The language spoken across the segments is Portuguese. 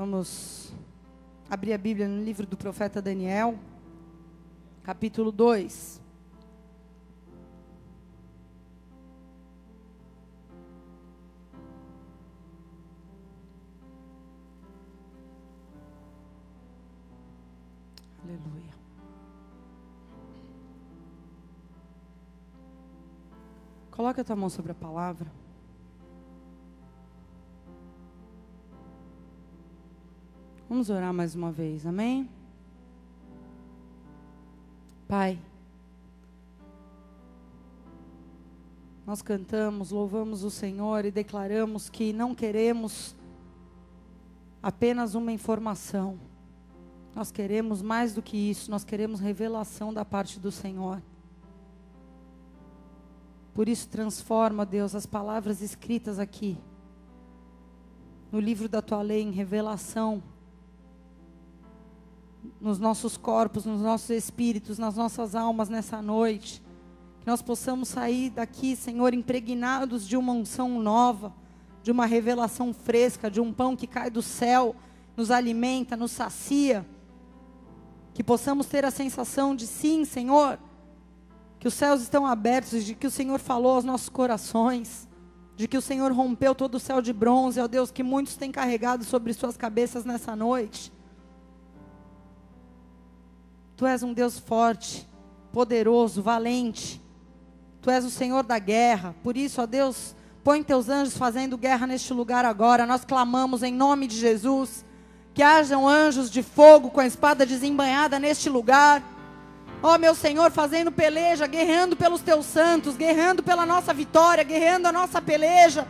Vamos abrir a Bíblia no livro do profeta Daniel, capítulo 2. Aleluia. Coloque a tua mão sobre a palavra. Vamos orar mais uma vez, amém? Pai, nós cantamos, louvamos o Senhor e declaramos que não queremos apenas uma informação. Nós queremos mais do que isso, nós queremos revelação da parte do Senhor. Por isso, transforma, Deus, as palavras escritas aqui no livro da tua lei em revelação nos nossos corpos, nos nossos espíritos, nas nossas almas nessa noite. Que nós possamos sair daqui, Senhor, impregnados de uma unção nova, de uma revelação fresca, de um pão que cai do céu, nos alimenta, nos sacia. Que possamos ter a sensação de sim, Senhor, que os céus estão abertos, de que o Senhor falou aos nossos corações, de que o Senhor rompeu todo o céu de bronze, ó Deus, que muitos têm carregado sobre suas cabeças nessa noite. Tu és um Deus forte, poderoso, valente. Tu és o Senhor da guerra. Por isso, ó Deus, põe teus anjos fazendo guerra neste lugar agora. Nós clamamos em nome de Jesus que hajam anjos de fogo com a espada desembanhada neste lugar. Ó meu Senhor, fazendo peleja, guerreando pelos teus santos, guerreando pela nossa vitória, guerreando a nossa peleja,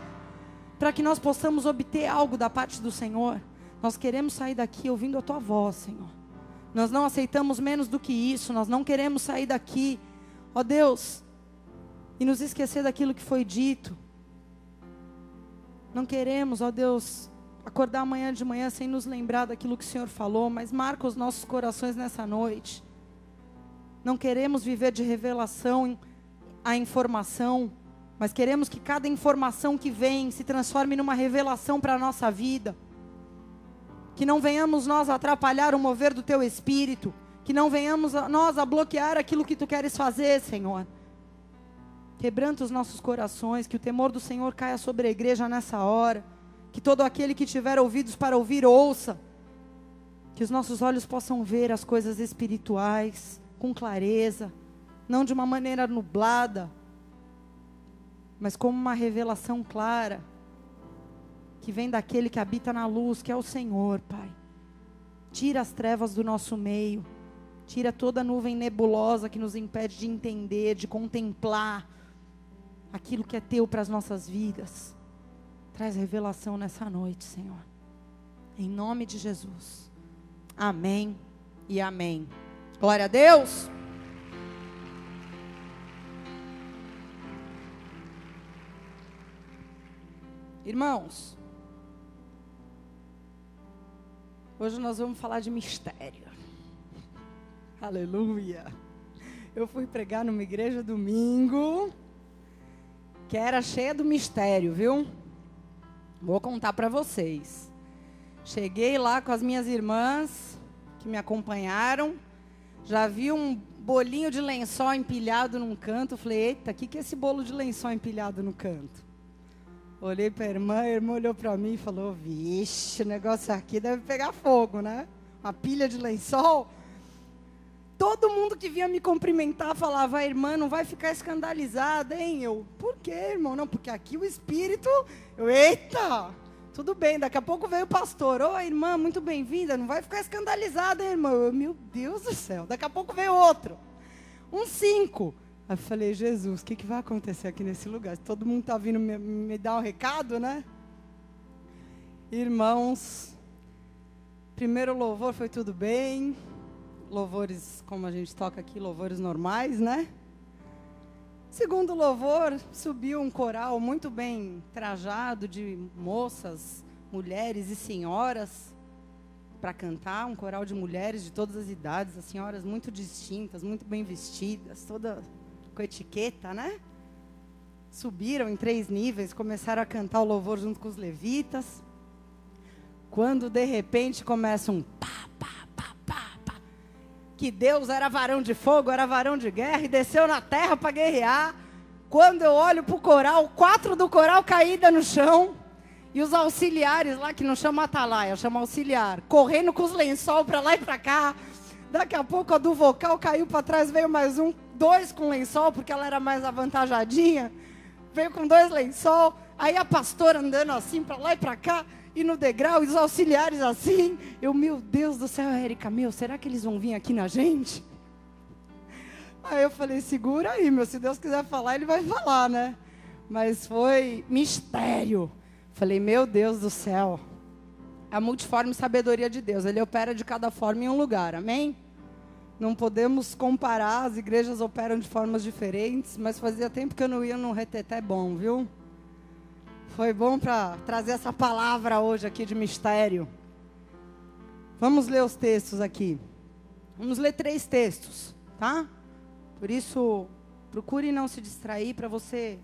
para que nós possamos obter algo da parte do Senhor. Nós queremos sair daqui ouvindo a tua voz, Senhor. Nós não aceitamos menos do que isso, nós não queremos sair daqui, ó Deus, e nos esquecer daquilo que foi dito. Não queremos, ó Deus, acordar amanhã de manhã sem nos lembrar daquilo que o Senhor falou, mas marca os nossos corações nessa noite. Não queremos viver de revelação a informação, mas queremos que cada informação que vem se transforme numa revelação para a nossa vida que não venhamos nós atrapalhar o mover do teu espírito, que não venhamos nós a bloquear aquilo que tu queres fazer, Senhor. Quebranta os nossos corações, que o temor do Senhor caia sobre a igreja nessa hora, que todo aquele que tiver ouvidos para ouvir, ouça, que os nossos olhos possam ver as coisas espirituais com clareza, não de uma maneira nublada, mas como uma revelação clara que vem daquele que habita na luz, que é o Senhor, Pai. Tira as trevas do nosso meio. Tira toda a nuvem nebulosa que nos impede de entender, de contemplar aquilo que é teu para as nossas vidas. Traz revelação nessa noite, Senhor. Em nome de Jesus. Amém e amém. Glória a Deus. Irmãos, Hoje nós vamos falar de mistério. Aleluia. Eu fui pregar numa igreja domingo que era cheia do mistério, viu? Vou contar para vocês. Cheguei lá com as minhas irmãs que me acompanharam. Já vi um bolinho de lençol empilhado num canto. Falei, eita, o que, que é esse bolo de lençol empilhado no canto? Olhei para a irmã, a irmã olhou para mim e falou: Vixe, o negócio aqui deve pegar fogo, né? Uma pilha de lençol. Todo mundo que vinha me cumprimentar falava: Irmã, não vai ficar escandalizada, hein? Eu, por quê, irmão? Não, porque aqui o espírito. Eu, eita! Tudo bem, daqui a pouco veio o pastor. Oi, irmã, muito bem-vinda. Não vai ficar escandalizada, hein, irmã? Eu, meu Deus do céu. Daqui a pouco veio outro. Um cinco. Aí eu falei, Jesus, o que, que vai acontecer aqui nesse lugar? Todo mundo está vindo me, me dar um recado, né? Irmãos, primeiro louvor foi tudo bem. Louvores, como a gente toca aqui, louvores normais, né? Segundo louvor, subiu um coral muito bem trajado de moças, mulheres e senhoras para cantar, um coral de mulheres de todas as idades, as senhoras muito distintas, muito bem vestidas, toda com etiqueta, né? Subiram em três níveis, começaram a cantar o louvor junto com os levitas. Quando de repente começa um pá, pá, pá, pá, pá. Que Deus era varão de fogo, era varão de guerra e desceu na terra para guerrear. Quando eu olho para o coral, quatro do coral caída no chão. E os auxiliares lá, que não chama atalaia, chama auxiliar, correndo com os lençol para lá e para cá. Daqui a pouco a do vocal caiu para trás, veio mais um, dois com lençol, porque ela era mais avantajadinha. Veio com dois lençol. Aí a pastora andando assim para lá e para cá, e no degrau, os auxiliares assim. Eu, meu Deus do céu, Érica, meu, será que eles vão vir aqui na gente? Aí eu falei, segura aí, meu, se Deus quiser falar, ele vai falar, né? Mas foi mistério. Falei, meu Deus do céu. A multiforme sabedoria de Deus, ele opera de cada forma em um lugar, amém? Não podemos comparar, as igrejas operam de formas diferentes, mas fazia tempo que eu não ia num reteté bom, viu? Foi bom para trazer essa palavra hoje aqui de mistério. Vamos ler os textos aqui. Vamos ler três textos, tá? Por isso, procure não se distrair para você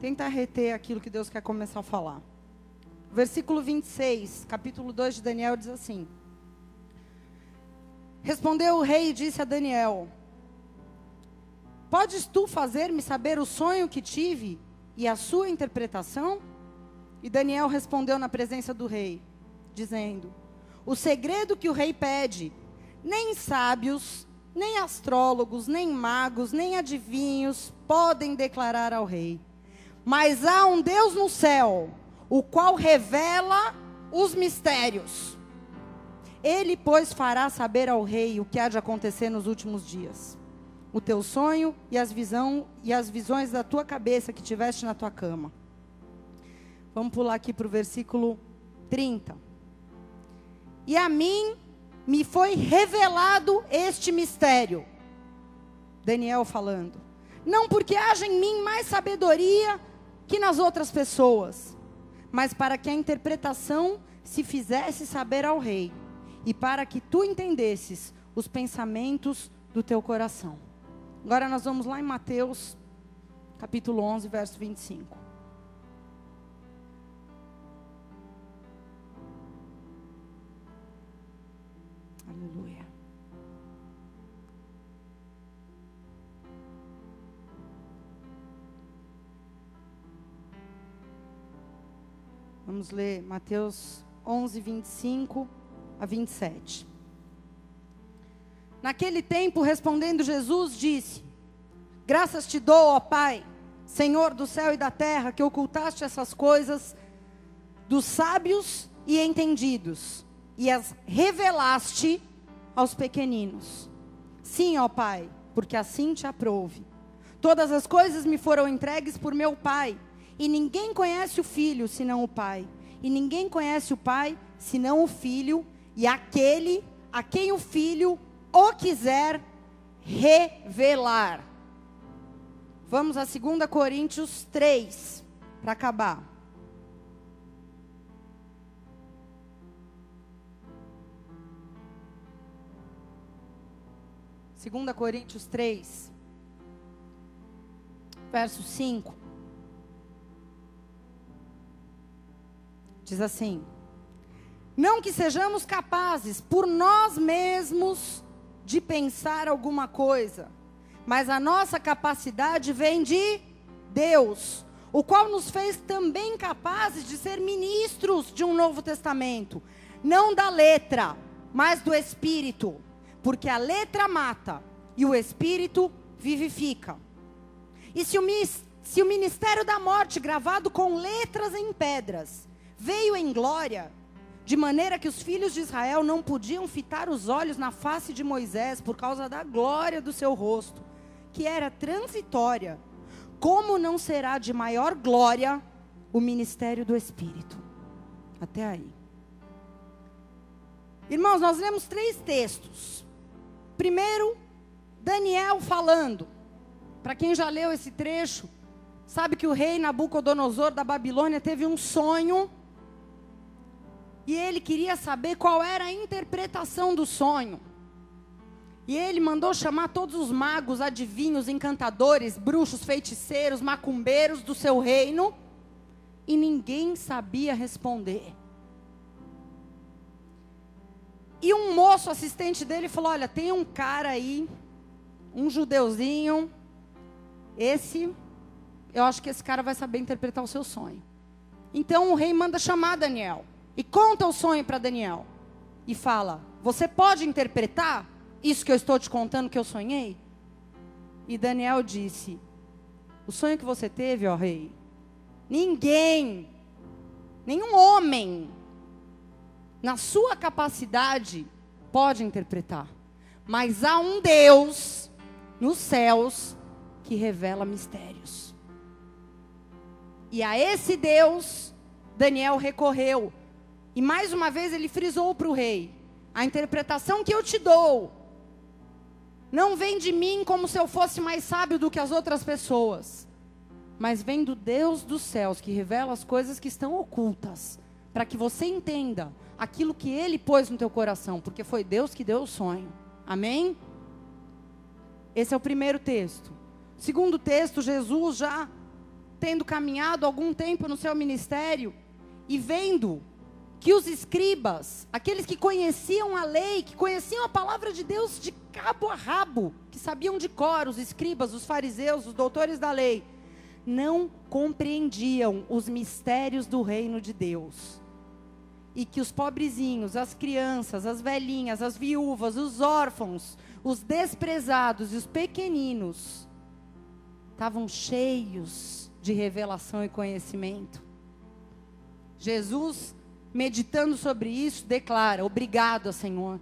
tentar reter aquilo que Deus quer começar a falar. Versículo 26, capítulo 2 de Daniel diz assim: Respondeu o rei e disse a Daniel: Podes tu fazer-me saber o sonho que tive e a sua interpretação? E Daniel respondeu na presença do rei, dizendo: O segredo que o rei pede, nem sábios, nem astrólogos, nem magos, nem adivinhos podem declarar ao rei. Mas há um Deus no céu, o qual revela os mistérios. Ele, pois, fará saber ao rei o que há de acontecer nos últimos dias. O teu sonho e as, visão, e as visões da tua cabeça que tiveste na tua cama. Vamos pular aqui para o versículo 30. E a mim me foi revelado este mistério. Daniel falando. Não porque haja em mim mais sabedoria que nas outras pessoas, mas para que a interpretação se fizesse saber ao rei, e para que tu entendesses os pensamentos do teu coração. Agora nós vamos lá em Mateus, capítulo 11, verso 25. Aleluia. Vamos ler Mateus 11, 25 a 27. Naquele tempo, respondendo Jesus, disse: Graças te dou, ó Pai, Senhor do céu e da terra, que ocultaste essas coisas dos sábios e entendidos e as revelaste aos pequeninos. Sim, ó Pai, porque assim te aprouve. Todas as coisas me foram entregues por meu Pai, e ninguém conhece o Filho senão o Pai, e ninguém conhece o Pai senão o Filho, e aquele a quem o Filho o quiser revelar. Vamos a 2 Coríntios 3, para acabar. 2 Coríntios 3, verso 5. Diz assim: Não que sejamos capazes por nós mesmos de pensar alguma coisa, mas a nossa capacidade vem de Deus, o qual nos fez também capazes de ser ministros de um novo testamento, não da letra, mas do espírito porque a letra mata e o espírito vivifica. E se o, se o ministério da morte, gravado com letras em pedras, veio em glória, de maneira que os filhos de Israel não podiam fitar os olhos na face de Moisés por causa da glória do seu rosto, que era transitória, como não será de maior glória o ministério do Espírito? Até aí. Irmãos, nós lemos três textos. Primeiro, Daniel falando. Para quem já leu esse trecho, sabe que o rei Nabucodonosor da Babilônia teve um sonho. E ele queria saber qual era a interpretação do sonho. E ele mandou chamar todos os magos, adivinhos, encantadores, bruxos, feiticeiros, macumbeiros do seu reino. E ninguém sabia responder. E um moço assistente dele falou: Olha, tem um cara aí, um judeuzinho, esse, eu acho que esse cara vai saber interpretar o seu sonho. Então o rei manda chamar Daniel e conta o sonho para Daniel e fala: Você pode interpretar isso que eu estou te contando que eu sonhei? E Daniel disse: O sonho que você teve, ó rei, ninguém, nenhum homem na sua capacidade, pode interpretar. Mas há um Deus nos céus que revela mistérios. E a esse Deus, Daniel recorreu. E mais uma vez ele frisou para o rei: a interpretação que eu te dou não vem de mim como se eu fosse mais sábio do que as outras pessoas, mas vem do Deus dos céus que revela as coisas que estão ocultas, para que você entenda aquilo que ele pôs no teu coração, porque foi Deus que deu o sonho. Amém? Esse é o primeiro texto. Segundo texto, Jesus já tendo caminhado algum tempo no seu ministério e vendo que os escribas, aqueles que conheciam a lei, que conheciam a palavra de Deus de cabo a rabo, que sabiam de cor, os escribas, os fariseus, os doutores da lei, não compreendiam os mistérios do reino de Deus e que os pobrezinhos, as crianças, as velhinhas, as viúvas, os órfãos, os desprezados e os pequeninos estavam cheios de revelação e conhecimento. Jesus, meditando sobre isso, declara: Obrigado, Senhor,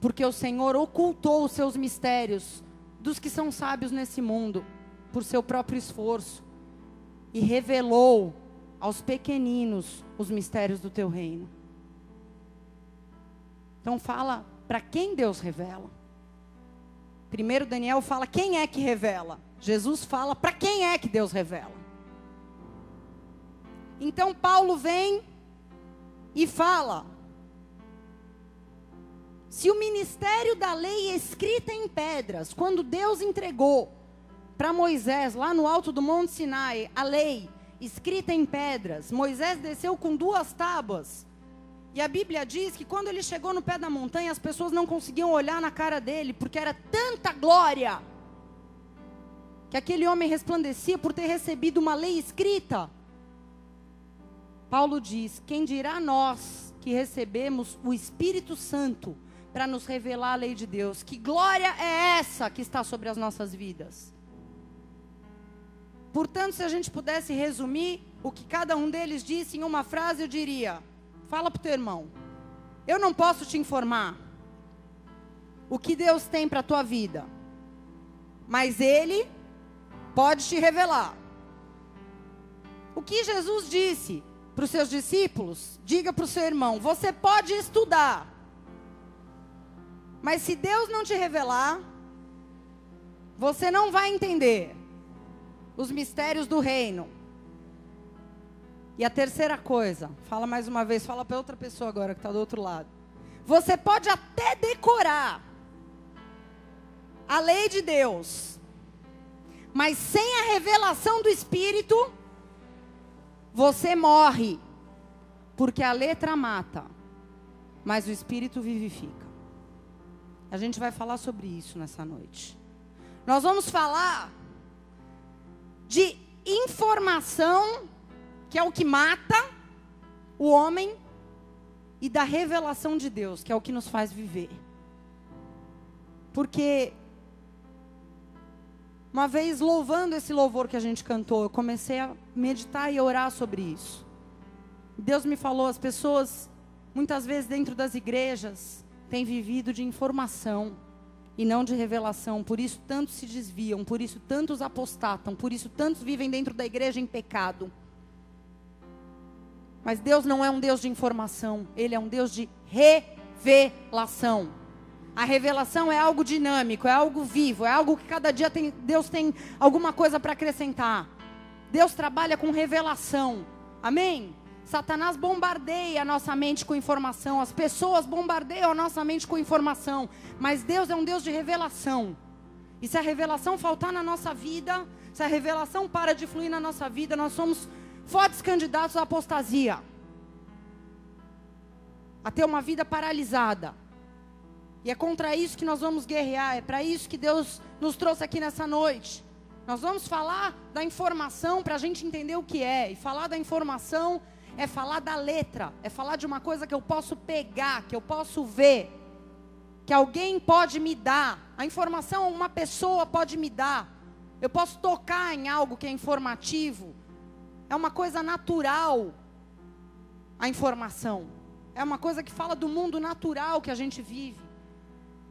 porque o Senhor ocultou os seus mistérios dos que são sábios nesse mundo, por seu próprio esforço, e revelou aos pequeninos os mistérios do teu reino. Então fala para quem Deus revela. Primeiro Daniel fala quem é que revela. Jesus fala para quem é que Deus revela. Então Paulo vem e fala: se o ministério da lei é escrita em pedras, quando Deus entregou para Moisés lá no alto do Monte Sinai a lei escrita em pedras, Moisés desceu com duas tábuas e a Bíblia diz que quando ele chegou no pé da montanha, as pessoas não conseguiam olhar na cara dele, porque era tanta glória, que aquele homem resplandecia por ter recebido uma lei escrita. Paulo diz: Quem dirá nós que recebemos o Espírito Santo para nos revelar a lei de Deus? Que glória é essa que está sobre as nossas vidas? Portanto, se a gente pudesse resumir o que cada um deles disse em uma frase, eu diria: Fala para o teu irmão. Eu não posso te informar o que Deus tem para a tua vida. Mas Ele pode te revelar. O que Jesus disse para os seus discípulos, diga para o seu irmão: você pode estudar. Mas se Deus não te revelar, você não vai entender os mistérios do reino. E a terceira coisa, fala mais uma vez, fala para outra pessoa agora que está do outro lado. Você pode até decorar a lei de Deus, mas sem a revelação do Espírito, você morre, porque a letra mata, mas o Espírito vivifica. A gente vai falar sobre isso nessa noite. Nós vamos falar de informação que é o que mata o homem, e da revelação de Deus, que é o que nos faz viver. Porque uma vez louvando esse louvor que a gente cantou, eu comecei a meditar e orar sobre isso. Deus me falou, as pessoas, muitas vezes dentro das igrejas, têm vivido de informação e não de revelação. Por isso tantos se desviam, por isso tantos apostatam, por isso tantos vivem dentro da igreja em pecado. Mas Deus não é um Deus de informação, Ele é um Deus de revelação. A revelação é algo dinâmico, é algo vivo, é algo que cada dia tem, Deus tem alguma coisa para acrescentar. Deus trabalha com revelação. Amém? Satanás bombardeia a nossa mente com informação, as pessoas bombardeiam a nossa mente com informação, mas Deus é um Deus de revelação. E se a revelação faltar na nossa vida, se a revelação para de fluir na nossa vida, nós somos fortes candidatos à apostasia, a ter uma vida paralisada. E é contra isso que nós vamos guerrear, é para isso que Deus nos trouxe aqui nessa noite. Nós vamos falar da informação para a gente entender o que é. E falar da informação é falar da letra, é falar de uma coisa que eu posso pegar, que eu posso ver, que alguém pode me dar. A informação uma pessoa pode me dar. Eu posso tocar em algo que é informativo. É uma coisa natural a informação. É uma coisa que fala do mundo natural que a gente vive.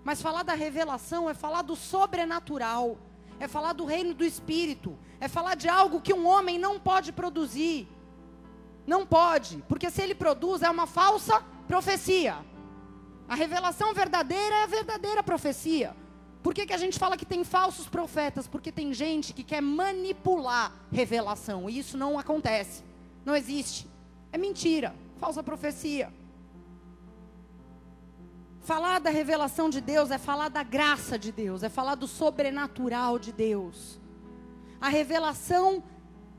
Mas falar da revelação é falar do sobrenatural, é falar do reino do espírito, é falar de algo que um homem não pode produzir. Não pode, porque se ele produz é uma falsa profecia. A revelação verdadeira é a verdadeira profecia. Por que, que a gente fala que tem falsos profetas? Porque tem gente que quer manipular revelação. E isso não acontece. Não existe. É mentira. Falsa profecia. Falar da revelação de Deus é falar da graça de Deus, é falar do sobrenatural de Deus. A revelação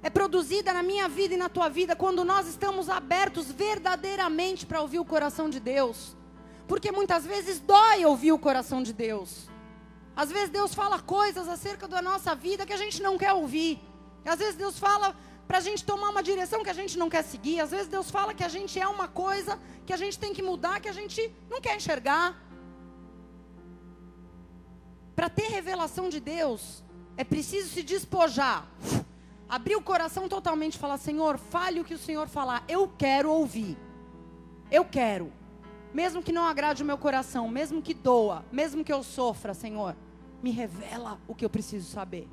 é produzida na minha vida e na tua vida quando nós estamos abertos verdadeiramente para ouvir o coração de Deus. Porque muitas vezes dói ouvir o coração de Deus. Às vezes Deus fala coisas acerca da nossa vida que a gente não quer ouvir. Às vezes Deus fala para a gente tomar uma direção que a gente não quer seguir. Às vezes Deus fala que a gente é uma coisa que a gente tem que mudar, que a gente não quer enxergar. Para ter revelação de Deus, é preciso se despojar. Abrir o coração totalmente e falar: Senhor, fale o que o Senhor falar. Eu quero ouvir. Eu quero. Mesmo que não agrade o meu coração, mesmo que doa, mesmo que eu sofra, Senhor, me revela o que eu preciso saber.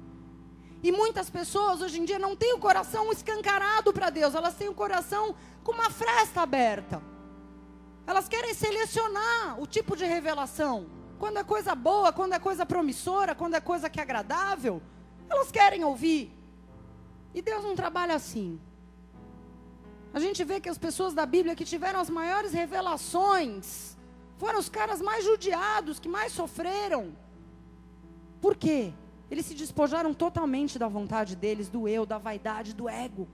E muitas pessoas hoje em dia não têm o coração escancarado para Deus, elas têm o coração com uma fresta aberta. Elas querem selecionar o tipo de revelação. Quando é coisa boa, quando é coisa promissora, quando é coisa que é agradável, elas querem ouvir. E Deus não trabalha assim. A gente vê que as pessoas da Bíblia que tiveram as maiores revelações foram os caras mais judiados, que mais sofreram. Por quê? Eles se despojaram totalmente da vontade deles, do eu, da vaidade, do ego.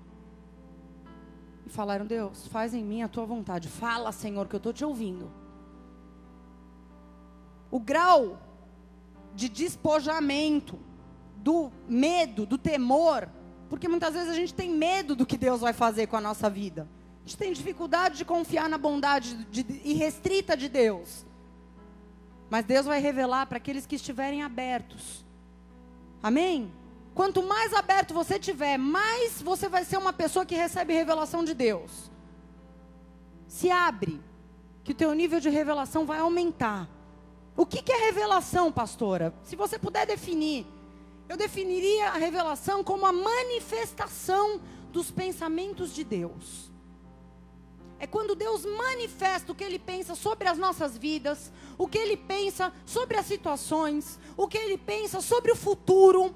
E falaram: Deus, faz em mim a tua vontade. Fala, Senhor, que eu estou te ouvindo. O grau de despojamento, do medo, do temor, porque muitas vezes a gente tem medo do que Deus vai fazer com a nossa vida. A gente tem dificuldade de confiar na bondade de, irrestrita de Deus. Mas Deus vai revelar para aqueles que estiverem abertos Amém? Quanto mais aberto você tiver, mais você vai ser uma pessoa que recebe revelação de Deus. Se abre, que o teu nível de revelação vai aumentar. O que, que é revelação, pastora? Se você puder definir, eu definiria a revelação como a manifestação dos pensamentos de Deus. É quando Deus manifesta o que Ele pensa sobre as nossas vidas, o que Ele pensa sobre as situações, o que Ele pensa sobre o futuro.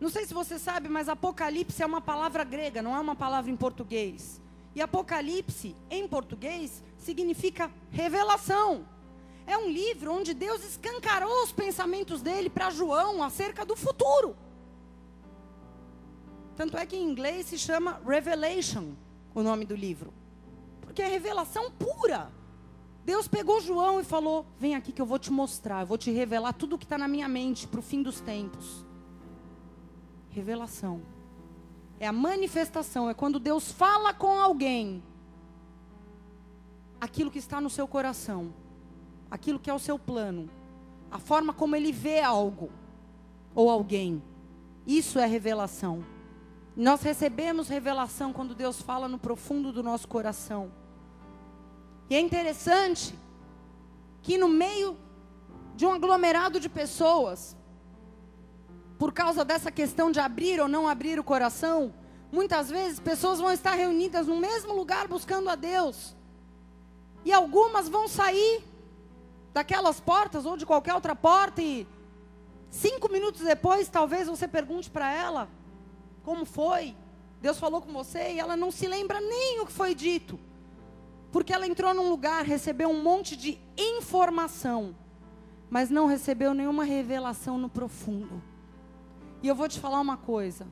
Não sei se você sabe, mas Apocalipse é uma palavra grega, não é uma palavra em português. E Apocalipse, em português, significa revelação. É um livro onde Deus escancarou os pensamentos dele para João acerca do futuro. Tanto é que em inglês se chama Revelation o nome do livro. Porque é revelação pura. Deus pegou João e falou: Vem aqui que eu vou te mostrar, eu vou te revelar tudo o que está na minha mente para o fim dos tempos. Revelação. É a manifestação, é quando Deus fala com alguém aquilo que está no seu coração, aquilo que é o seu plano, a forma como ele vê algo ou alguém. Isso é revelação. Nós recebemos revelação quando Deus fala no profundo do nosso coração. E é interessante que no meio de um aglomerado de pessoas, por causa dessa questão de abrir ou não abrir o coração, muitas vezes pessoas vão estar reunidas no mesmo lugar buscando a Deus. E algumas vão sair daquelas portas ou de qualquer outra porta e cinco minutos depois talvez você pergunte para ela como foi? Deus falou com você e ela não se lembra nem o que foi dito. Porque ela entrou num lugar, recebeu um monte de informação, mas não recebeu nenhuma revelação no profundo. E eu vou te falar uma coisa.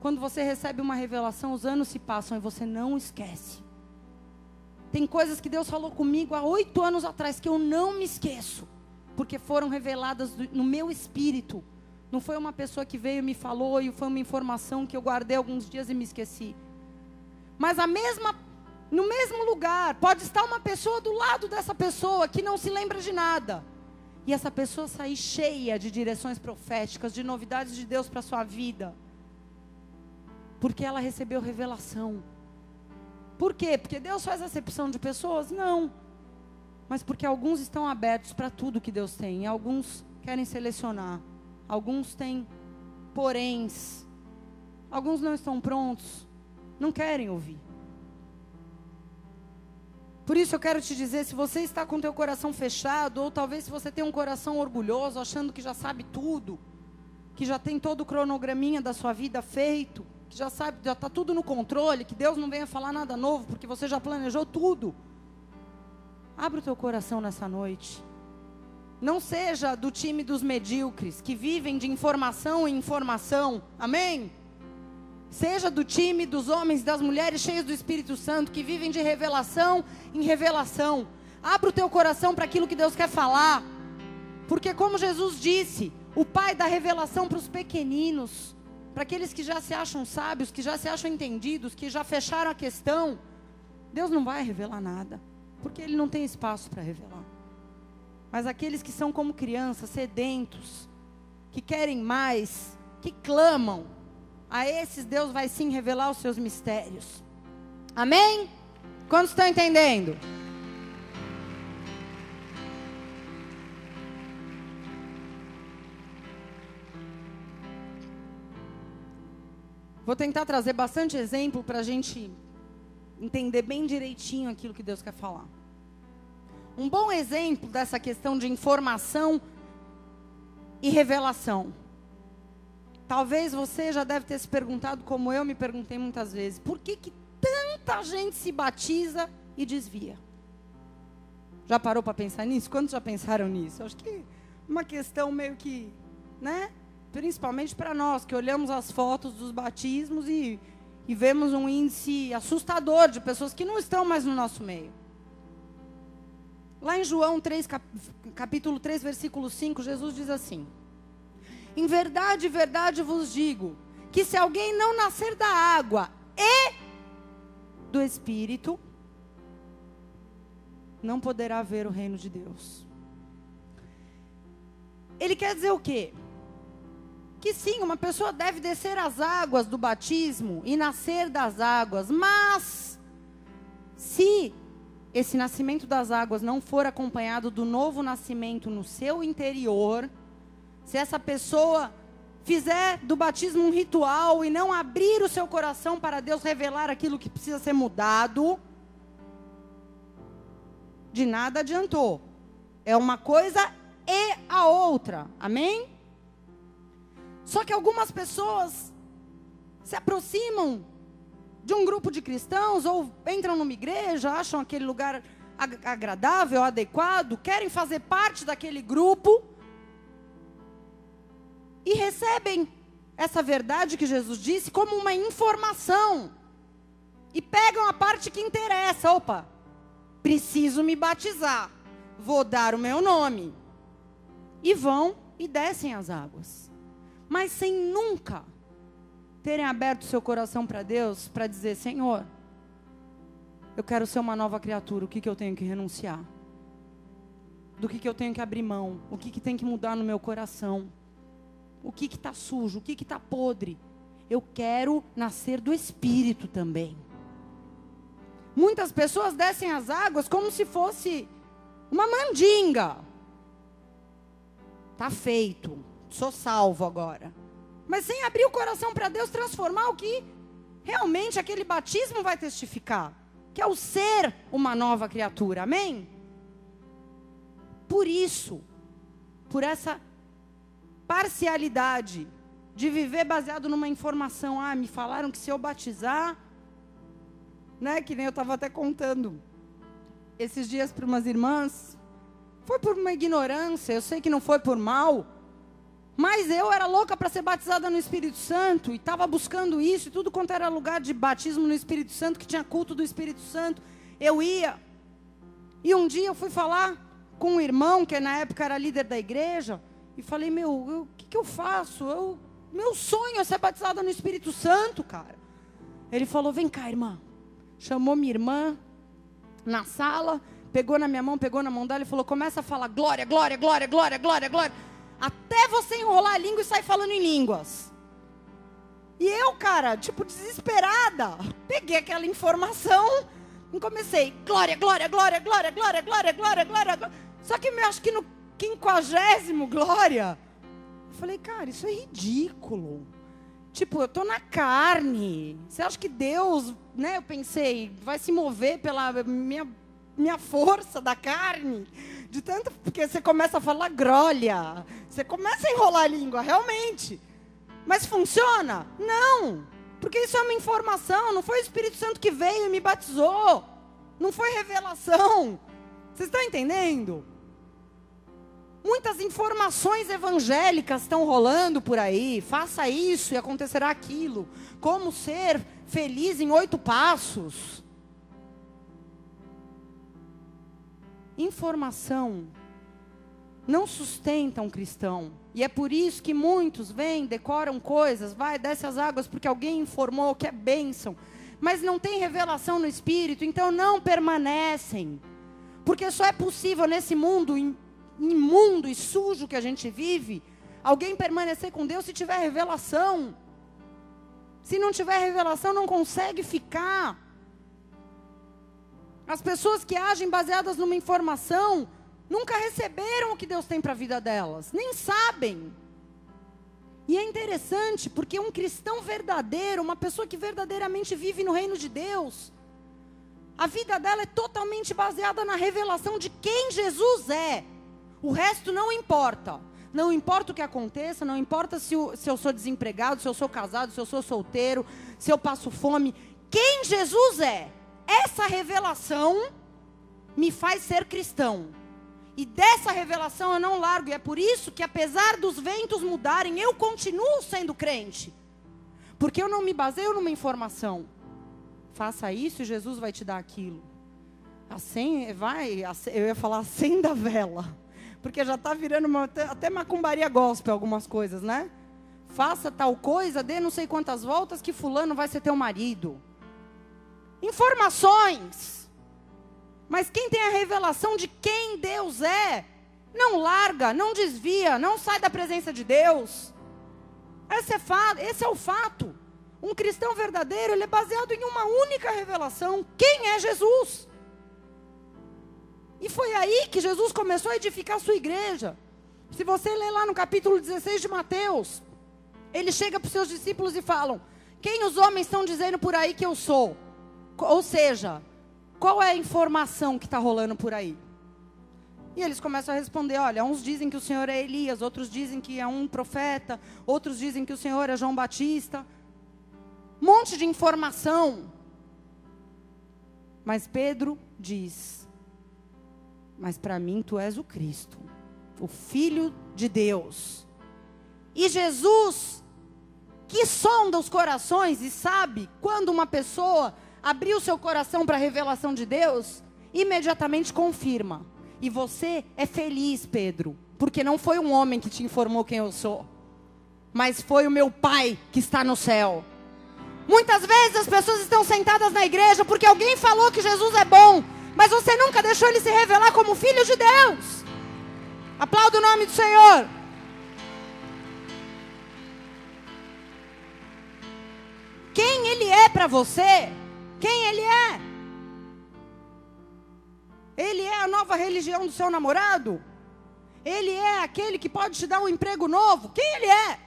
Quando você recebe uma revelação, os anos se passam e você não esquece. Tem coisas que Deus falou comigo há oito anos atrás que eu não me esqueço, porque foram reveladas no meu espírito. Não foi uma pessoa que veio e me falou e foi uma informação que eu guardei alguns dias e me esqueci. Mas a mesma, no mesmo lugar, pode estar uma pessoa do lado dessa pessoa que não se lembra de nada. E essa pessoa sair cheia de direções proféticas, de novidades de Deus para sua vida. Porque ela recebeu revelação. Por quê? Porque Deus faz acepção de pessoas? Não. Mas porque alguns estão abertos para tudo que Deus tem. E alguns querem selecionar. Alguns têm poréns. Alguns não estão prontos. Não querem ouvir. Por isso eu quero te dizer, se você está com teu coração fechado, ou talvez se você tem um coração orgulhoso, achando que já sabe tudo, que já tem todo o cronograminha da sua vida feito, que já sabe, já está tudo no controle, que Deus não venha falar nada novo, porque você já planejou tudo. Abra o teu coração nessa noite. Não seja do time dos medíocres, que vivem de informação em informação. Amém? Seja do time dos homens e das mulheres cheios do Espírito Santo, que vivem de revelação em revelação. Abra o teu coração para aquilo que Deus quer falar. Porque, como Jesus disse, o Pai dá revelação para os pequeninos para aqueles que já se acham sábios, que já se acham entendidos, que já fecharam a questão, Deus não vai revelar nada, porque Ele não tem espaço para revelar. Mas aqueles que são como crianças, sedentos, que querem mais, que clamam, a esses Deus vai sim revelar os seus mistérios. Amém? Quantos estão entendendo? Vou tentar trazer bastante exemplo para a gente entender bem direitinho aquilo que Deus quer falar. Um bom exemplo dessa questão de informação e revelação. Talvez você já deve ter se perguntado, como eu me perguntei muitas vezes, por que, que tanta gente se batiza e desvia? Já parou para pensar nisso? Quantos já pensaram nisso? Acho que uma questão meio que, né? principalmente para nós que olhamos as fotos dos batismos e, e vemos um índice assustador de pessoas que não estão mais no nosso meio. Lá em João 3, capítulo 3, versículo 5, Jesus diz assim: Em verdade, verdade vos digo, que se alguém não nascer da água e do Espírito, não poderá ver o reino de Deus. Ele quer dizer o quê? que sim, uma pessoa deve descer as águas do batismo e nascer das águas, mas se esse nascimento das águas não for acompanhado do novo nascimento no seu interior, se essa pessoa fizer do batismo um ritual e não abrir o seu coração para Deus revelar aquilo que precisa ser mudado, de nada adiantou. É uma coisa e a outra. Amém? Só que algumas pessoas se aproximam de um grupo de cristãos ou entram numa igreja, acham aquele lugar agradável, adequado, querem fazer parte daquele grupo e recebem essa verdade que Jesus disse como uma informação e pegam a parte que interessa. Opa, preciso me batizar, vou dar o meu nome. E vão e descem as águas mas sem nunca terem aberto seu coração para Deus para dizer: Senhor, eu quero ser uma nova criatura, o que, que eu tenho que renunciar? Do que, que eu tenho que abrir mão? O que, que tem que mudar no meu coração? O que está sujo? O que está podre? Eu quero nascer do Espírito também. Muitas pessoas descem as águas como se fosse uma mandinga. Tá feito sou salvo agora. Mas sem abrir o coração para Deus transformar o que realmente aquele batismo vai testificar, que é o ser uma nova criatura. Amém? Por isso, por essa parcialidade de viver baseado numa informação, ah, me falaram que se eu batizar, né, que nem eu estava até contando esses dias para umas irmãs, foi por uma ignorância, eu sei que não foi por mal, mas eu era louca para ser batizada no Espírito Santo e estava buscando isso, e tudo quanto era lugar de batismo no Espírito Santo, que tinha culto do Espírito Santo. eu ia. E um dia eu fui falar com um irmão, que na época era líder da igreja, e falei: Meu, o que, que eu faço? Eu, meu sonho é ser batizada no Espírito Santo, cara. Ele falou: Vem cá, irmã. Chamou minha irmã na sala, pegou na minha mão, pegou na mão dela e falou: Começa a falar glória, glória, glória, glória, glória, glória. Até você enrolar a língua e sair falando em línguas. E eu, cara, tipo, desesperada, peguei aquela informação e comecei: glória, glória, glória, glória, glória, glória, glória, glória. Só que eu acho que no quinquagésimo glória, eu falei: cara, isso é ridículo. Tipo, eu tô na carne. Você acha que Deus, né? Eu pensei, vai se mover pela minha, minha força da carne? De tanto, porque você começa a falar grolha. Você começa a enrolar a língua, realmente. Mas funciona? Não. Porque isso é uma informação. Não foi o Espírito Santo que veio e me batizou. Não foi revelação. Vocês estão entendendo? Muitas informações evangélicas estão rolando por aí. Faça isso e acontecerá aquilo. Como ser feliz em oito passos. Informação não sustenta um cristão. E é por isso que muitos vêm, decoram coisas, vai, desce as águas porque alguém informou que é bênção. Mas não tem revelação no espírito, então não permanecem. Porque só é possível nesse mundo imundo e sujo que a gente vive, alguém permanecer com Deus se tiver revelação. Se não tiver revelação, não consegue ficar. As pessoas que agem baseadas numa informação nunca receberam o que Deus tem para a vida delas, nem sabem. E é interessante porque um cristão verdadeiro, uma pessoa que verdadeiramente vive no reino de Deus, a vida dela é totalmente baseada na revelação de quem Jesus é. O resto não importa. Não importa o que aconteça, não importa se, se eu sou desempregado, se eu sou casado, se eu sou solteiro, se eu passo fome. Quem Jesus é, essa revelação me faz ser cristão. E dessa revelação eu não largo. E é por isso que, apesar dos ventos mudarem, eu continuo sendo crente. Porque eu não me baseio numa informação. Faça isso e Jesus vai te dar aquilo. Assim, vai, eu ia falar assim da vela porque já está virando uma, até macumbaria gospel algumas coisas, né? Faça tal coisa, dê não sei quantas voltas que fulano vai ser teu marido. Informações. Mas quem tem a revelação de quem Deus é, não larga, não desvia, não sai da presença de Deus. Esse é, esse é o fato. Um cristão verdadeiro, ele é baseado em uma única revelação. Quem é Jesus? E foi aí que Jesus começou a edificar a sua igreja. Se você ler lá no capítulo 16 de Mateus, ele chega para os seus discípulos e falam: Quem os homens estão dizendo por aí que eu sou? Ou seja, qual é a informação que está rolando por aí? E eles começam a responder: olha, uns dizem que o Senhor é Elias, outros dizem que é um profeta, outros dizem que o Senhor é João Batista. Um monte de informação. Mas Pedro diz: mas para mim tu és o Cristo, o Filho de Deus. E Jesus, que sonda os corações e sabe quando uma pessoa abriu seu coração para a revelação de Deus, imediatamente confirma. E você é feliz, Pedro, porque não foi um homem que te informou quem eu sou, mas foi o meu Pai que está no céu. Muitas vezes as pessoas estão sentadas na igreja porque alguém falou que Jesus é bom, mas você nunca deixou ele se revelar como filho de Deus. Aplauda o nome do Senhor. Quem ele é para você? Quem ele é? Ele é a nova religião do seu namorado? Ele é aquele que pode te dar um emprego novo? Quem ele é?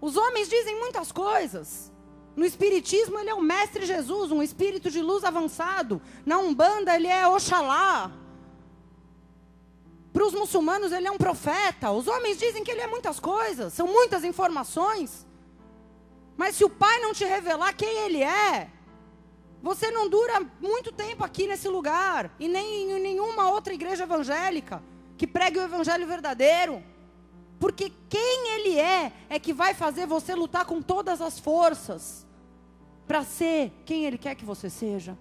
Os homens dizem muitas coisas. No Espiritismo, ele é o Mestre Jesus, um espírito de luz avançado. Na Umbanda, ele é Oxalá. Para os muçulmanos, ele é um profeta. Os homens dizem que ele é muitas coisas, são muitas informações. Mas se o Pai não te revelar quem ele é, você não dura muito tempo aqui nesse lugar, e nem em nenhuma outra igreja evangélica que pregue o evangelho verdadeiro. Porque quem Ele é, é que vai fazer você lutar com todas as forças para ser quem Ele quer que você seja.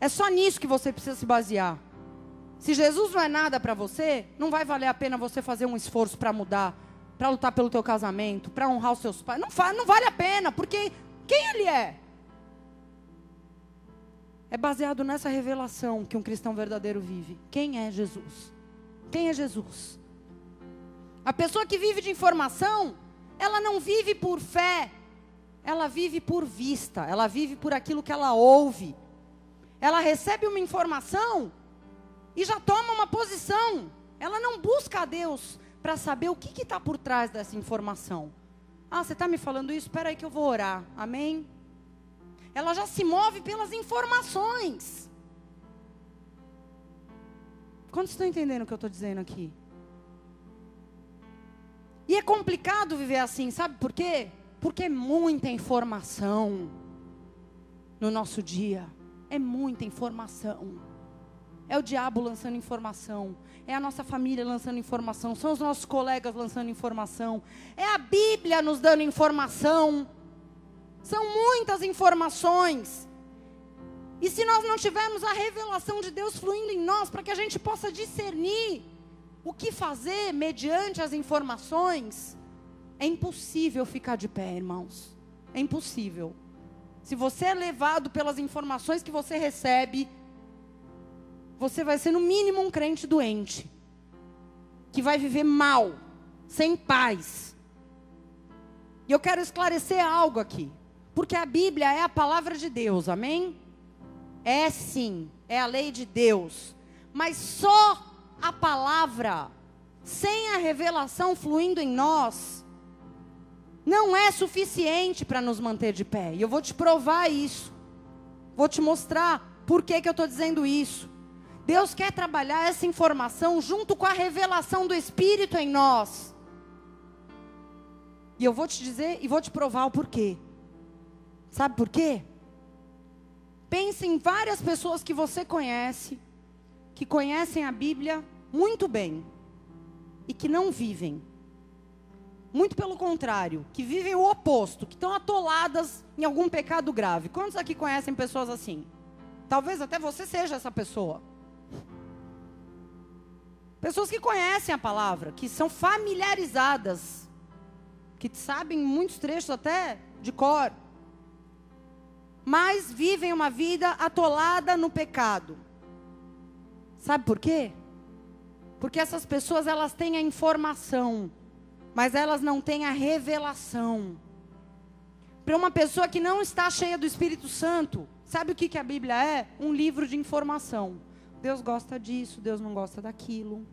É só nisso que você precisa se basear. Se Jesus não é nada para você, não vai valer a pena você fazer um esforço para mudar, para lutar pelo teu casamento, para honrar os seus pais. Não, não vale a pena, porque quem ele é? É baseado nessa revelação que um cristão verdadeiro vive. Quem é Jesus? Quem é Jesus? A pessoa que vive de informação, ela não vive por fé, ela vive por vista, ela vive por aquilo que ela ouve. Ela recebe uma informação e já toma uma posição. Ela não busca a Deus para saber o que está por trás dessa informação. Ah, você está me falando isso? Espera aí que eu vou orar. Amém? Ela já se move pelas informações. Quantos estão entendendo o que eu estou dizendo aqui? E é complicado viver assim, sabe por quê? Porque é muita informação no nosso dia. É muita informação. É o diabo lançando informação. É a nossa família lançando informação. São os nossos colegas lançando informação. É a Bíblia nos dando informação. São muitas informações. E se nós não tivermos a revelação de Deus fluindo em nós, para que a gente possa discernir o que fazer mediante as informações, é impossível ficar de pé, irmãos. É impossível. Se você é levado pelas informações que você recebe, você vai ser no mínimo um crente doente, que vai viver mal, sem paz. E eu quero esclarecer algo aqui, porque a Bíblia é a palavra de Deus, amém? É sim, é a lei de Deus, mas só a palavra, sem a revelação fluindo em nós, não é suficiente para nos manter de pé. E eu vou te provar isso. Vou te mostrar por que, que eu estou dizendo isso. Deus quer trabalhar essa informação junto com a revelação do Espírito em nós. E eu vou te dizer e vou te provar o porquê. Sabe por quê? Pense em várias pessoas que você conhece, que conhecem a Bíblia muito bem e que não vivem. Muito pelo contrário, que vivem o oposto, que estão atoladas em algum pecado grave. Quantos aqui conhecem pessoas assim? Talvez até você seja essa pessoa. Pessoas que conhecem a palavra, que são familiarizadas, que sabem muitos trechos até de cor, mas vivem uma vida atolada no pecado. Sabe por quê? Porque essas pessoas elas têm a informação, mas elas não têm a revelação. Para uma pessoa que não está cheia do Espírito Santo, sabe o que, que a Bíblia é? Um livro de informação. Deus gosta disso, Deus não gosta daquilo.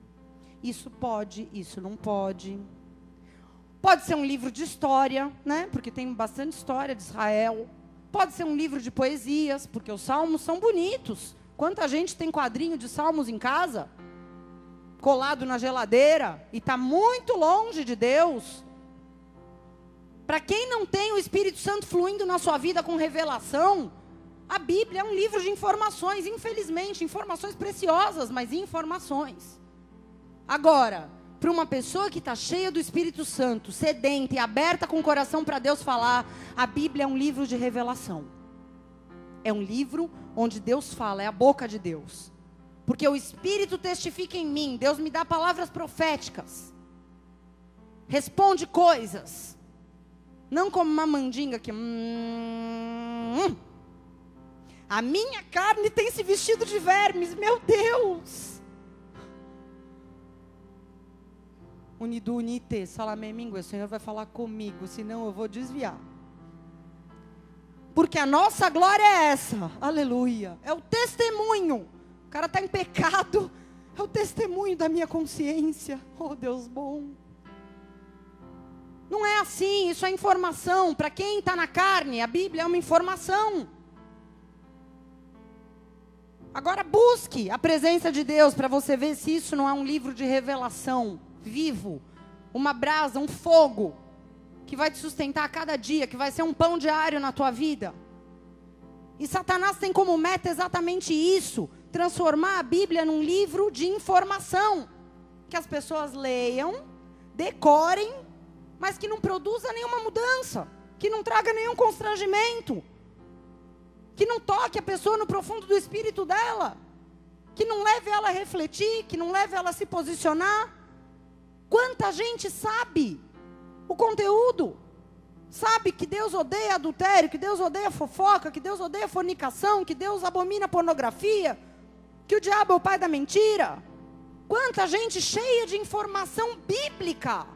Isso pode, isso não pode. Pode ser um livro de história, né? Porque tem bastante história de Israel. Pode ser um livro de poesias, porque os salmos são bonitos. Quanta gente tem quadrinho de salmos em casa? colado na geladeira e está muito longe de Deus. Para quem não tem o Espírito Santo fluindo na sua vida com revelação, a Bíblia é um livro de informações, infelizmente, informações preciosas, mas informações. Agora, para uma pessoa que está cheia do Espírito Santo, sedenta e aberta com o coração para Deus falar, a Bíblia é um livro de revelação. É um livro onde Deus fala, é a boca de Deus. Porque o Espírito testifica em mim. Deus me dá palavras proféticas. Responde coisas. Não como uma mandinga que. Hum, a minha carne tem se vestido de vermes, meu Deus. Unido, unite, salame mingue, o Senhor vai falar comigo, senão eu vou desviar. Porque a nossa glória é essa, aleluia, é o testemunho o cara está em pecado. É o testemunho da minha consciência. Oh, Deus bom. Não é assim, isso é informação. Para quem está na carne, a Bíblia é uma informação. Agora busque a presença de Deus para você ver se isso não é um livro de revelação vivo, uma brasa, um fogo que vai te sustentar a cada dia, que vai ser um pão diário na tua vida. E Satanás tem como meta exatamente isso: transformar a Bíblia num livro de informação. Que as pessoas leiam, decorem, mas que não produza nenhuma mudança, que não traga nenhum constrangimento, que não toque a pessoa no profundo do espírito dela, que não leve ela a refletir, que não leve ela a se posicionar. Quanta gente sabe o conteúdo, sabe que Deus odeia adultério, que Deus odeia fofoca, que Deus odeia fornicação, que Deus abomina pornografia, que o diabo é o pai da mentira. Quanta gente cheia de informação bíblica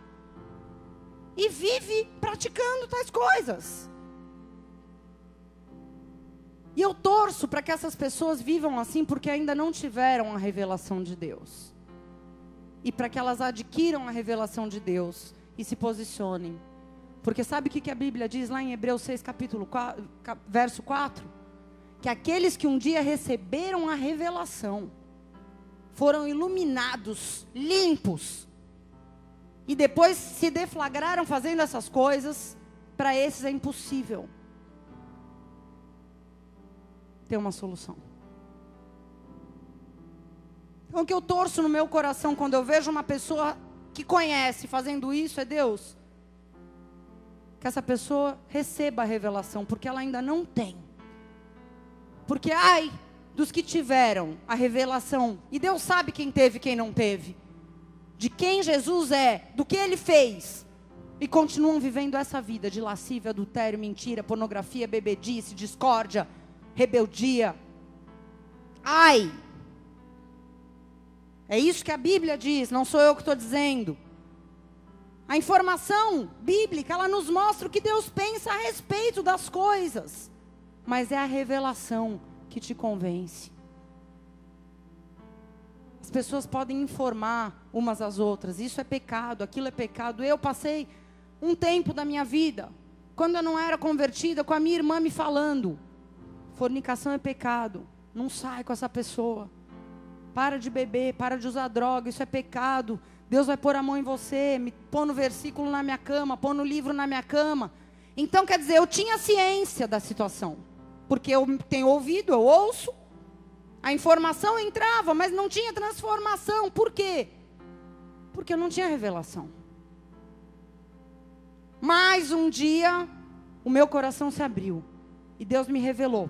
e vive praticando tais coisas. E eu torço para que essas pessoas vivam assim porque ainda não tiveram a revelação de Deus. E para que elas adquiram a revelação de Deus e se posicionem. Porque sabe o que a Bíblia diz lá em Hebreus 6, capítulo 4, verso 4? Que aqueles que um dia receberam a revelação foram iluminados, limpos, e depois se deflagraram fazendo essas coisas, para esses é impossível ter uma solução. Então, o que eu torço no meu coração quando eu vejo uma pessoa que conhece fazendo isso é Deus. Que essa pessoa receba a revelação, porque ela ainda não tem. Porque, ai, dos que tiveram a revelação, e Deus sabe quem teve e quem não teve, de quem Jesus é, do que ele fez, e continuam vivendo essa vida de lascívia, adultério, mentira, pornografia, bebedice, discórdia rebeldia. Ai! É isso que a Bíblia diz, não sou eu que estou dizendo. A informação bíblica, ela nos mostra o que Deus pensa a respeito das coisas. Mas é a revelação que te convence. As pessoas podem informar umas às outras, isso é pecado, aquilo é pecado. Eu passei um tempo da minha vida, quando eu não era convertida, com a minha irmã me falando: Fornicação é pecado. Não sai com essa pessoa. Para de beber, para de usar droga, isso é pecado. Deus vai pôr a mão em você, me pôr no versículo na minha cama, pôr no livro na minha cama. Então, quer dizer, eu tinha ciência da situação. Porque eu tenho ouvido, eu ouço. A informação entrava, mas não tinha transformação. Por quê? Porque eu não tinha revelação. Mais um dia, o meu coração se abriu. E Deus me revelou!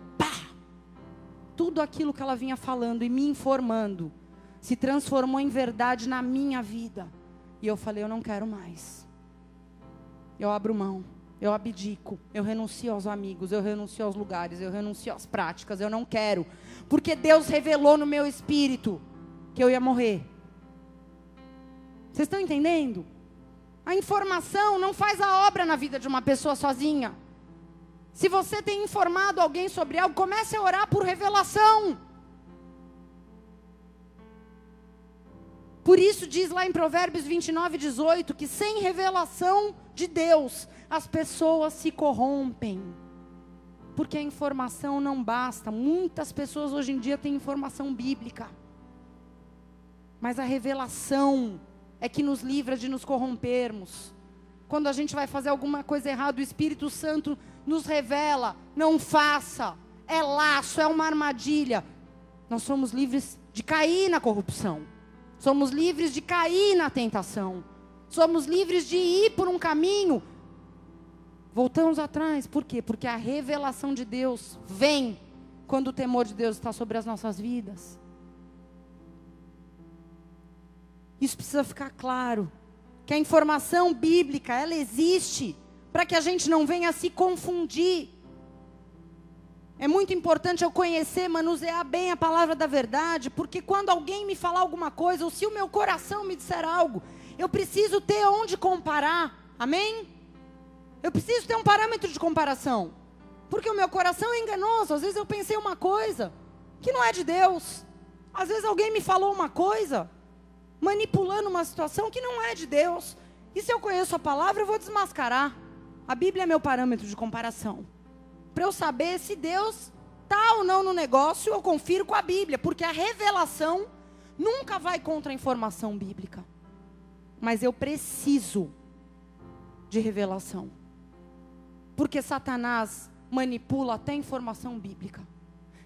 Tudo aquilo que ela vinha falando e me informando se transformou em verdade na minha vida. E eu falei, eu não quero mais. Eu abro mão, eu abdico, eu renuncio aos amigos, eu renuncio aos lugares, eu renuncio às práticas, eu não quero. Porque Deus revelou no meu espírito que eu ia morrer. Vocês estão entendendo? A informação não faz a obra na vida de uma pessoa sozinha. Se você tem informado alguém sobre algo, comece a orar por revelação. Por isso diz lá em Provérbios 29, 18, que sem revelação de Deus, as pessoas se corrompem. Porque a informação não basta. Muitas pessoas hoje em dia têm informação bíblica. Mas a revelação é que nos livra de nos corrompermos. Quando a gente vai fazer alguma coisa errada, o Espírito Santo nos revela: não faça, é laço, é uma armadilha. Nós somos livres de cair na corrupção, somos livres de cair na tentação, somos livres de ir por um caminho. Voltamos atrás, por quê? Porque a revelação de Deus vem quando o temor de Deus está sobre as nossas vidas. Isso precisa ficar claro, que a informação bíblica, ela existe para que a gente não venha se confundir. É muito importante eu conhecer, manusear bem a palavra da verdade, porque quando alguém me falar alguma coisa, ou se o meu coração me disser algo, eu preciso ter onde comparar. Amém? Eu preciso ter um parâmetro de comparação. Porque o meu coração é enganoso. Às vezes eu pensei uma coisa que não é de Deus. Às vezes alguém me falou uma coisa, manipulando uma situação que não é de Deus. E se eu conheço a palavra, eu vou desmascarar. A Bíblia é meu parâmetro de comparação. Para eu saber se Deus está ou não no negócio, eu confiro com a Bíblia, porque a revelação nunca vai contra a informação bíblica. Mas eu preciso de revelação. Porque Satanás manipula até informação bíblica.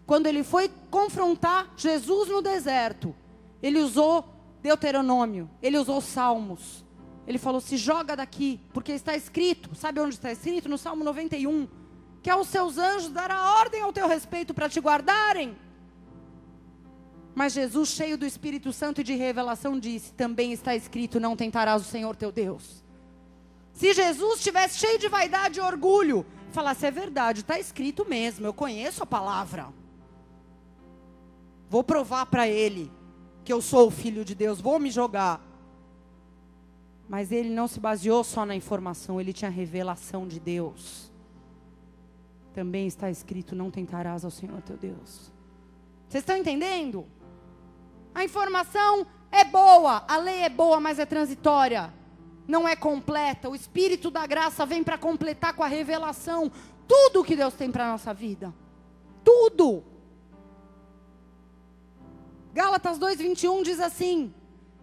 Quando ele foi confrontar Jesus no deserto, ele usou Deuteronômio, ele usou Salmos. Ele falou: se joga daqui, porque está escrito. Sabe onde está escrito? No Salmo 91. que aos seus anjos dará ordem ao teu respeito para te guardarem. Mas Jesus, cheio do Espírito Santo e de revelação, disse: Também está escrito: Não tentarás o Senhor teu Deus. Se Jesus estivesse cheio de vaidade e orgulho, falasse: É verdade, está escrito mesmo, eu conheço a palavra. Vou provar para ele que eu sou o filho de Deus, vou me jogar. Mas ele não se baseou só na informação, ele tinha revelação de Deus. Também está escrito: Não tentarás ao Senhor teu Deus. Vocês estão entendendo? A informação é boa, a lei é boa, mas é transitória. Não é completa. O Espírito da graça vem para completar com a revelação tudo o que Deus tem para a nossa vida. Tudo. Gálatas 2:21 diz assim: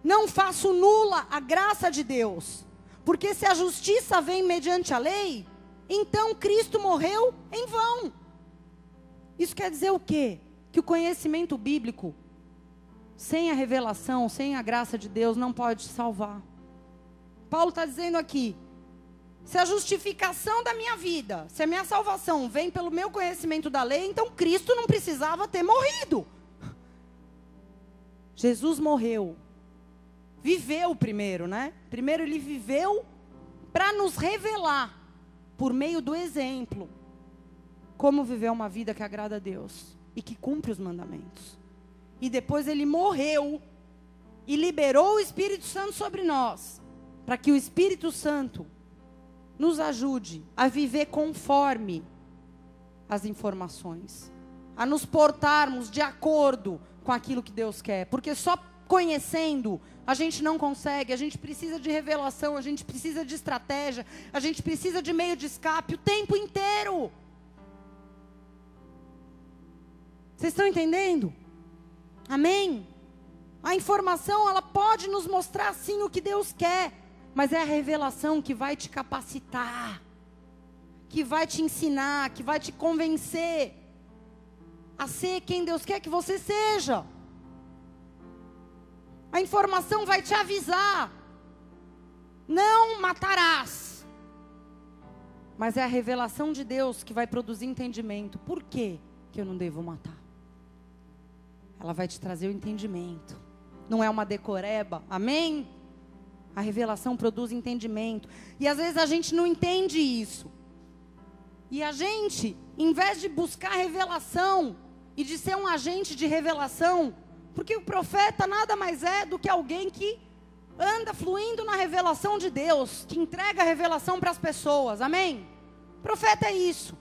Não faço nula a graça de Deus, porque se a justiça vem mediante a lei, então Cristo morreu em vão. Isso quer dizer o quê? Que o conhecimento bíblico sem a revelação, sem a graça de Deus, não pode salvar. Paulo está dizendo aqui: se a justificação da minha vida, se a minha salvação vem pelo meu conhecimento da lei, então Cristo não precisava ter morrido. Jesus morreu. Viveu primeiro, né? Primeiro ele viveu para nos revelar, por meio do exemplo, como viver uma vida que agrada a Deus e que cumpre os mandamentos e depois ele morreu e liberou o Espírito Santo sobre nós, para que o Espírito Santo nos ajude a viver conforme as informações, a nos portarmos de acordo com aquilo que Deus quer, porque só conhecendo a gente não consegue, a gente precisa de revelação, a gente precisa de estratégia, a gente precisa de meio de escape o tempo inteiro. Vocês estão entendendo? Amém? A informação, ela pode nos mostrar sim o que Deus quer, mas é a revelação que vai te capacitar, que vai te ensinar, que vai te convencer a ser quem Deus quer que você seja. A informação vai te avisar. Não matarás. Mas é a revelação de Deus que vai produzir entendimento. Por que que eu não devo matar? ela vai te trazer o entendimento. Não é uma decoreba, amém? A revelação produz entendimento. E às vezes a gente não entende isso. E a gente, em vez de buscar revelação e de ser um agente de revelação, porque o profeta nada mais é do que alguém que anda fluindo na revelação de Deus, que entrega a revelação para as pessoas, amém? O profeta é isso.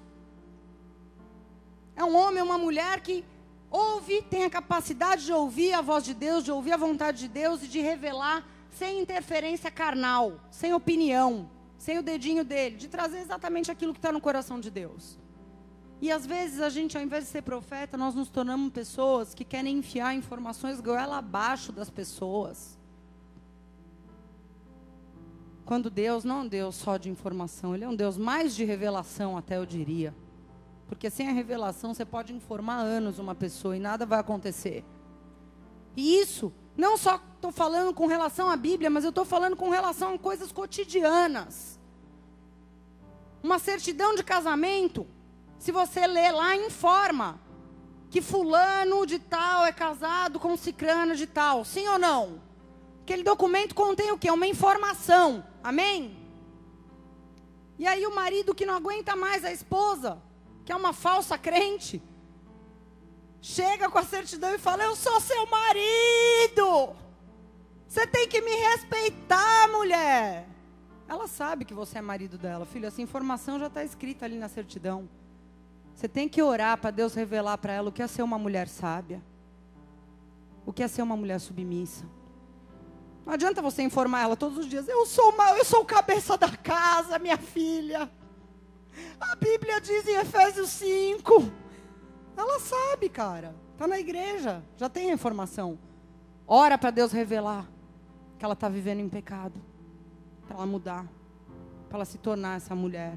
É um homem, uma mulher que ouve, tem a capacidade de ouvir a voz de Deus, de ouvir a vontade de Deus e de revelar sem interferência carnal, sem opinião, sem o dedinho dele, de trazer exatamente aquilo que está no coração de Deus. E às vezes a gente, ao invés de ser profeta, nós nos tornamos pessoas que querem enfiar informações goela abaixo das pessoas. Quando Deus não é um Deus só de informação, Ele é um Deus mais de revelação, até eu diria. Porque sem a revelação você pode informar anos uma pessoa e nada vai acontecer. E isso, não só estou falando com relação à Bíblia, mas eu estou falando com relação a coisas cotidianas. Uma certidão de casamento, se você ler lá, informa que fulano de tal é casado com cicrana de tal. Sim ou não? Aquele documento contém o quê? Uma informação. Amém? E aí o marido que não aguenta mais a esposa, que é uma falsa crente, chega com a certidão e fala: Eu sou seu marido. Você tem que me respeitar, mulher. Ela sabe que você é marido dela, filho. Essa informação já está escrita ali na certidão. Você tem que orar para Deus revelar para ela o que é ser uma mulher sábia, o que é ser uma mulher submissa. Não adianta você informar ela todos os dias. Eu sou uma, eu sou o cabeça da casa, minha filha. A Bíblia diz em Efésios 5. Ela sabe, cara. Está na igreja, já tem a informação. Ora para Deus revelar que ela está vivendo em pecado. Para ela mudar. Para ela se tornar essa mulher.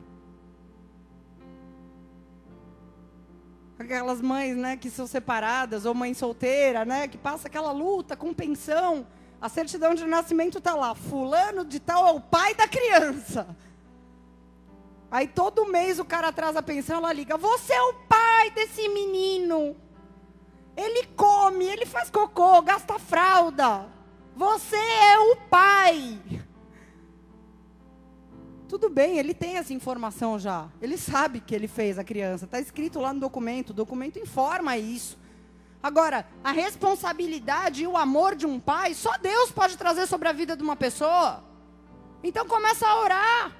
Aquelas mães, né, que são separadas, ou mãe solteira, né, que passa aquela luta com pensão. A certidão de nascimento está lá. Fulano de tal é o pai da criança. Aí todo mês o cara traz a pensão, ela liga: Você é o pai desse menino. Ele come, ele faz cocô, gasta fralda. Você é o pai. Tudo bem, ele tem essa informação já. Ele sabe que ele fez a criança. Está escrito lá no documento. O documento informa isso. Agora, a responsabilidade e o amor de um pai, só Deus pode trazer sobre a vida de uma pessoa. Então começa a orar.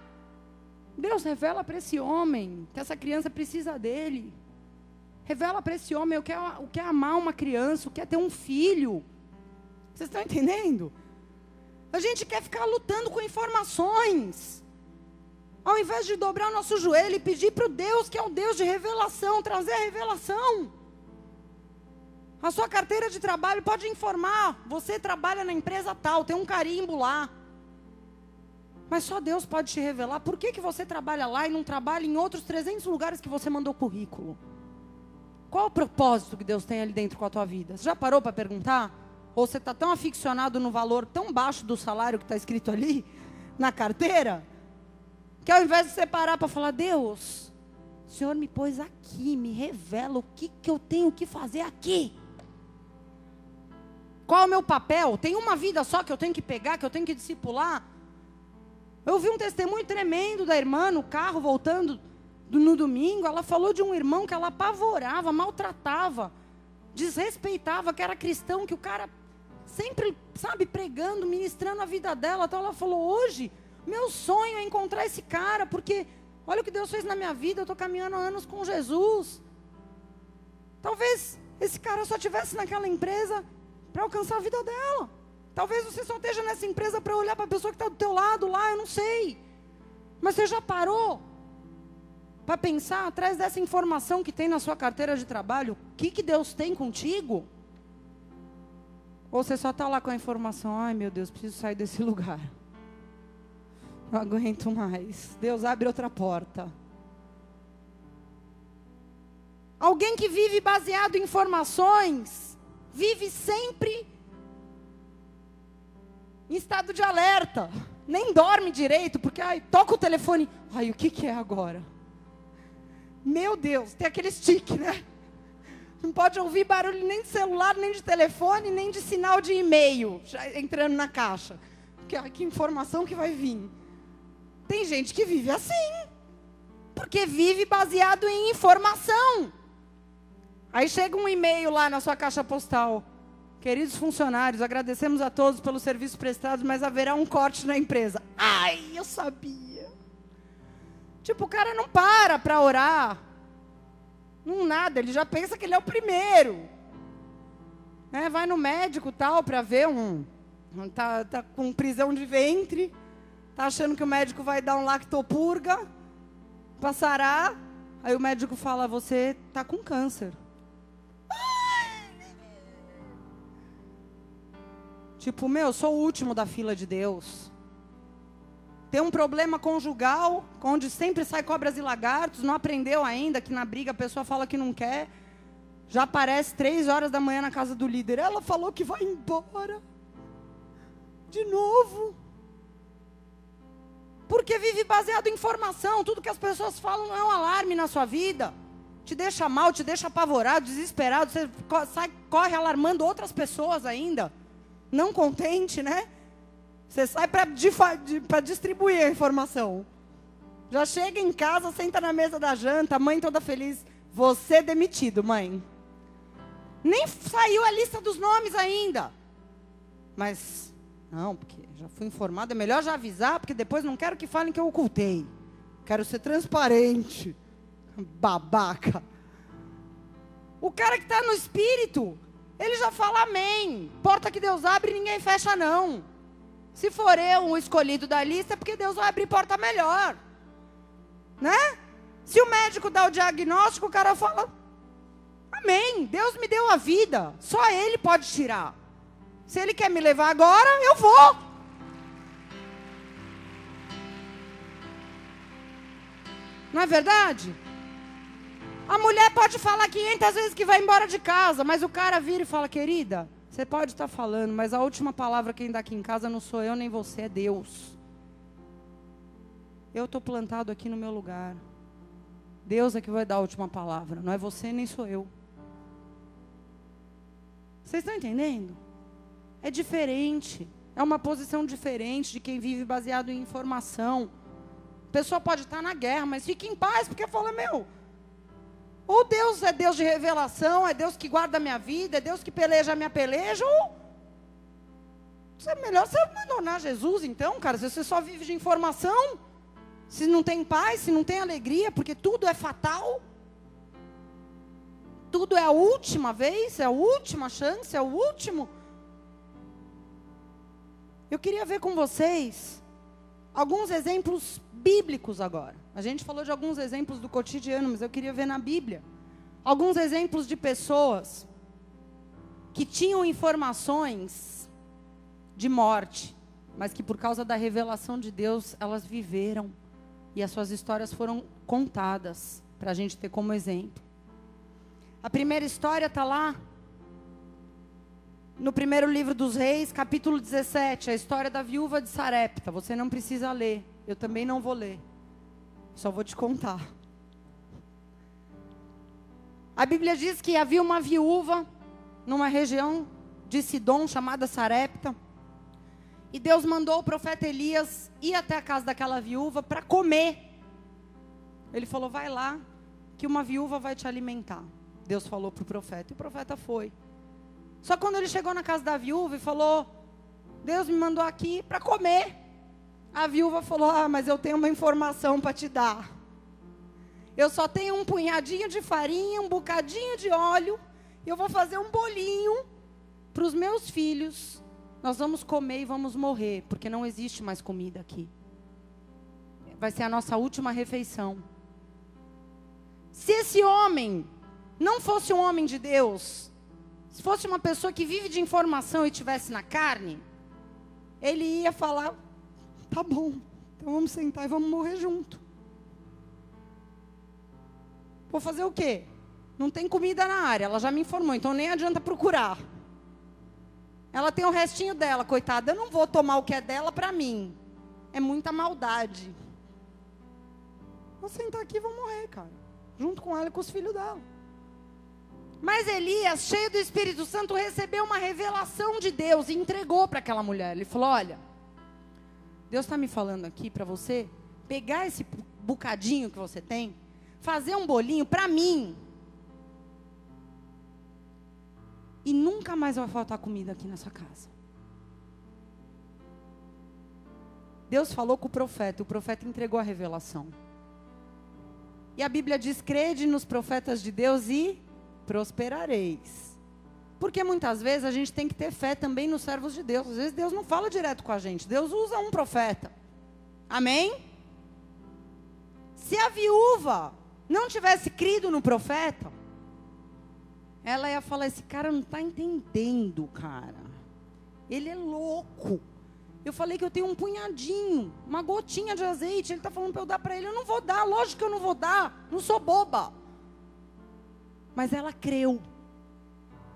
Deus revela para esse homem que essa criança precisa dele. Revela para esse homem o que, é, o que é amar uma criança, o que é ter um filho. Vocês estão entendendo? A gente quer ficar lutando com informações. Ao invés de dobrar nosso joelho e pedir para o Deus, que é o Deus de revelação, trazer a revelação. A sua carteira de trabalho pode informar. Você trabalha na empresa tal, tem um carimbo lá. Mas só Deus pode te revelar por que, que você trabalha lá e não trabalha em outros 300 lugares que você mandou currículo. Qual o propósito que Deus tem ali dentro com a tua vida? Você já parou para perguntar? Ou você está tão aficionado no valor tão baixo do salário que está escrito ali, na carteira, que ao invés de você parar para falar, Deus, o Senhor me pôs aqui, me revela o que, que eu tenho que fazer aqui. Qual é o meu papel? Tem uma vida só que eu tenho que pegar, que eu tenho que discipular? Eu vi um testemunho tremendo da irmã no carro voltando no domingo. Ela falou de um irmão que ela apavorava, maltratava, desrespeitava, que era cristão, que o cara sempre, sabe, pregando, ministrando a vida dela. Então ela falou: hoje, meu sonho é encontrar esse cara, porque olha o que Deus fez na minha vida. Eu estou caminhando há anos com Jesus. Talvez esse cara só tivesse naquela empresa para alcançar a vida dela. Talvez você só esteja nessa empresa para olhar para a pessoa que está do teu lado lá, eu não sei. Mas você já parou para pensar atrás dessa informação que tem na sua carteira de trabalho, o que, que Deus tem contigo? Ou você só está lá com a informação, ai meu Deus, preciso sair desse lugar. Não aguento mais. Deus abre outra porta. Alguém que vive baseado em informações, vive sempre em estado de alerta. Nem dorme direito, porque ai, toca o telefone. Ai, o que, que é agora? Meu Deus, tem aquele stick, né? Não pode ouvir barulho nem de celular, nem de telefone, nem de sinal de e-mail entrando na caixa. Que, que informação que vai vir. Tem gente que vive assim. Porque vive baseado em informação. Aí chega um e-mail lá na sua caixa postal. Queridos funcionários, agradecemos a todos pelos serviços prestados, mas haverá um corte na empresa. Ai, eu sabia. Tipo, o cara não para para orar. Não nada, ele já pensa que ele é o primeiro. É, vai no médico tal para ver um. Tá, tá com prisão de ventre. Tá achando que o médico vai dar um lactopurga. Passará. Aí o médico fala: Você tá com câncer. Tipo, meu, eu sou o último da fila de Deus. Tem um problema conjugal, onde sempre sai cobras e lagartos, não aprendeu ainda que na briga a pessoa fala que não quer. Já aparece três horas da manhã na casa do líder. Ela falou que vai embora. De novo. Porque vive baseado em informação. Tudo que as pessoas falam não é um alarme na sua vida. Te deixa mal, te deixa apavorado, desesperado. Você sai, corre alarmando outras pessoas ainda não contente, né? Você sai para distribuir a informação. Já chega em casa, senta na mesa da janta, a mãe toda feliz. Você demitido, mãe. Nem saiu a lista dos nomes ainda. Mas, não, porque já fui informado, é melhor já avisar, porque depois não quero que falem que eu ocultei. Quero ser transparente. Babaca. O cara que está no espírito, ele já fala amém. Porta que Deus abre, ninguém fecha, não. Se for eu o escolhido da lista, é porque Deus vai abrir porta melhor. Né? Se o médico dá o diagnóstico, o cara fala: Amém. Deus me deu a vida. Só Ele pode tirar. Se Ele quer me levar agora, eu vou. Não é verdade? A mulher pode falar 500 vezes que vai embora de casa, mas o cara vira e fala: querida, você pode estar falando, mas a última palavra quem dá aqui em casa não sou eu nem você, é Deus. Eu estou plantado aqui no meu lugar. Deus é que vai dar a última palavra, não é você nem sou eu. Vocês estão entendendo? É diferente. É uma posição diferente de quem vive baseado em informação. A pessoa pode estar na guerra, mas fique em paz, porque fala, meu, ou Deus é Deus de revelação, é Deus que guarda a minha vida, é Deus que peleja a minha peleja, ou é melhor você abandonar Jesus, então, cara, se você só vive de informação, se não tem paz, se não tem alegria, porque tudo é fatal, tudo é a última vez, é a última chance, é o último. Eu queria ver com vocês alguns exemplos bíblicos agora. A gente falou de alguns exemplos do cotidiano, mas eu queria ver na Bíblia alguns exemplos de pessoas que tinham informações de morte, mas que por causa da revelação de Deus elas viveram e as suas histórias foram contadas para a gente ter como exemplo. A primeira história está lá no primeiro livro dos Reis, capítulo 17, a história da viúva de Sarepta. Você não precisa ler, eu também não vou ler. Só vou te contar. A Bíblia diz que havia uma viúva numa região de Sidom chamada Sarepta. E Deus mandou o profeta Elias ir até a casa daquela viúva para comer. Ele falou: Vai lá, que uma viúva vai te alimentar. Deus falou para o profeta. E o profeta foi. Só quando ele chegou na casa da viúva e falou: Deus me mandou aqui para comer. A viúva falou: Ah, mas eu tenho uma informação para te dar. Eu só tenho um punhadinho de farinha, um bocadinho de óleo. E eu vou fazer um bolinho para os meus filhos. Nós vamos comer e vamos morrer, porque não existe mais comida aqui. Vai ser a nossa última refeição. Se esse homem não fosse um homem de Deus, se fosse uma pessoa que vive de informação e tivesse na carne, ele ia falar: Tá bom, então vamos sentar e vamos morrer junto. Vou fazer o quê? Não tem comida na área, ela já me informou, então nem adianta procurar. Ela tem o restinho dela, coitada. Eu não vou tomar o que é dela para mim. É muita maldade. Vou sentar aqui e vou morrer, cara. Junto com ela e com os filhos dela. Mas Elias, cheio do Espírito Santo, recebeu uma revelação de Deus e entregou para aquela mulher. Ele falou: Olha, Deus está me falando aqui para você pegar esse bocadinho que você tem, fazer um bolinho para mim. E nunca mais vai faltar comida aqui nessa casa. Deus falou com o profeta, o profeta entregou a revelação. E a Bíblia diz: crede nos profetas de Deus e prosperareis. Porque muitas vezes a gente tem que ter fé também nos servos de Deus. Às vezes Deus não fala direto com a gente, Deus usa um profeta. Amém? Se a viúva não tivesse crido no profeta, ela ia falar: esse cara não está entendendo, cara. Ele é louco. Eu falei que eu tenho um punhadinho, uma gotinha de azeite. Ele está falando para eu dar para ele. Eu não vou dar, lógico que eu não vou dar. Não sou boba. Mas ela creu.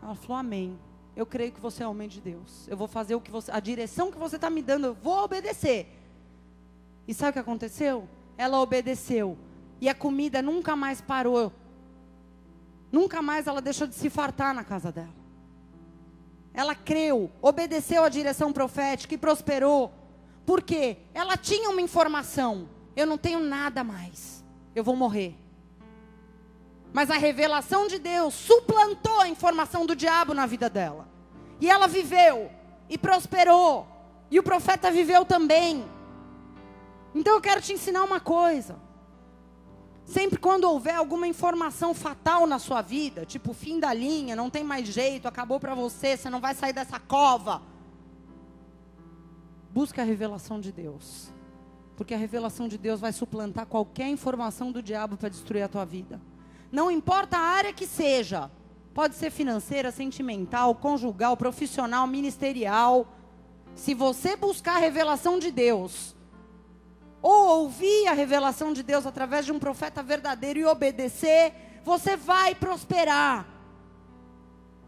Ela falou: Amém. Eu creio que você é homem de Deus. Eu vou fazer o que você, a direção que você está me dando, eu vou obedecer. E sabe o que aconteceu? Ela obedeceu. E a comida nunca mais parou. Nunca mais ela deixou de se fartar na casa dela. Ela creu, obedeceu a direção profética e prosperou. Por quê? Ela tinha uma informação. Eu não tenho nada mais. Eu vou morrer. Mas a revelação de Deus suplantou a informação do diabo na vida dela. E ela viveu e prosperou. E o profeta viveu também. Então eu quero te ensinar uma coisa. Sempre quando houver alguma informação fatal na sua vida, tipo fim da linha, não tem mais jeito, acabou para você, você não vai sair dessa cova. Busque a revelação de Deus. Porque a revelação de Deus vai suplantar qualquer informação do diabo para destruir a tua vida. Não importa a área que seja. Pode ser financeira, sentimental, conjugal, profissional, ministerial. Se você buscar a revelação de Deus, ou ouvir a revelação de Deus através de um profeta verdadeiro e obedecer, você vai prosperar.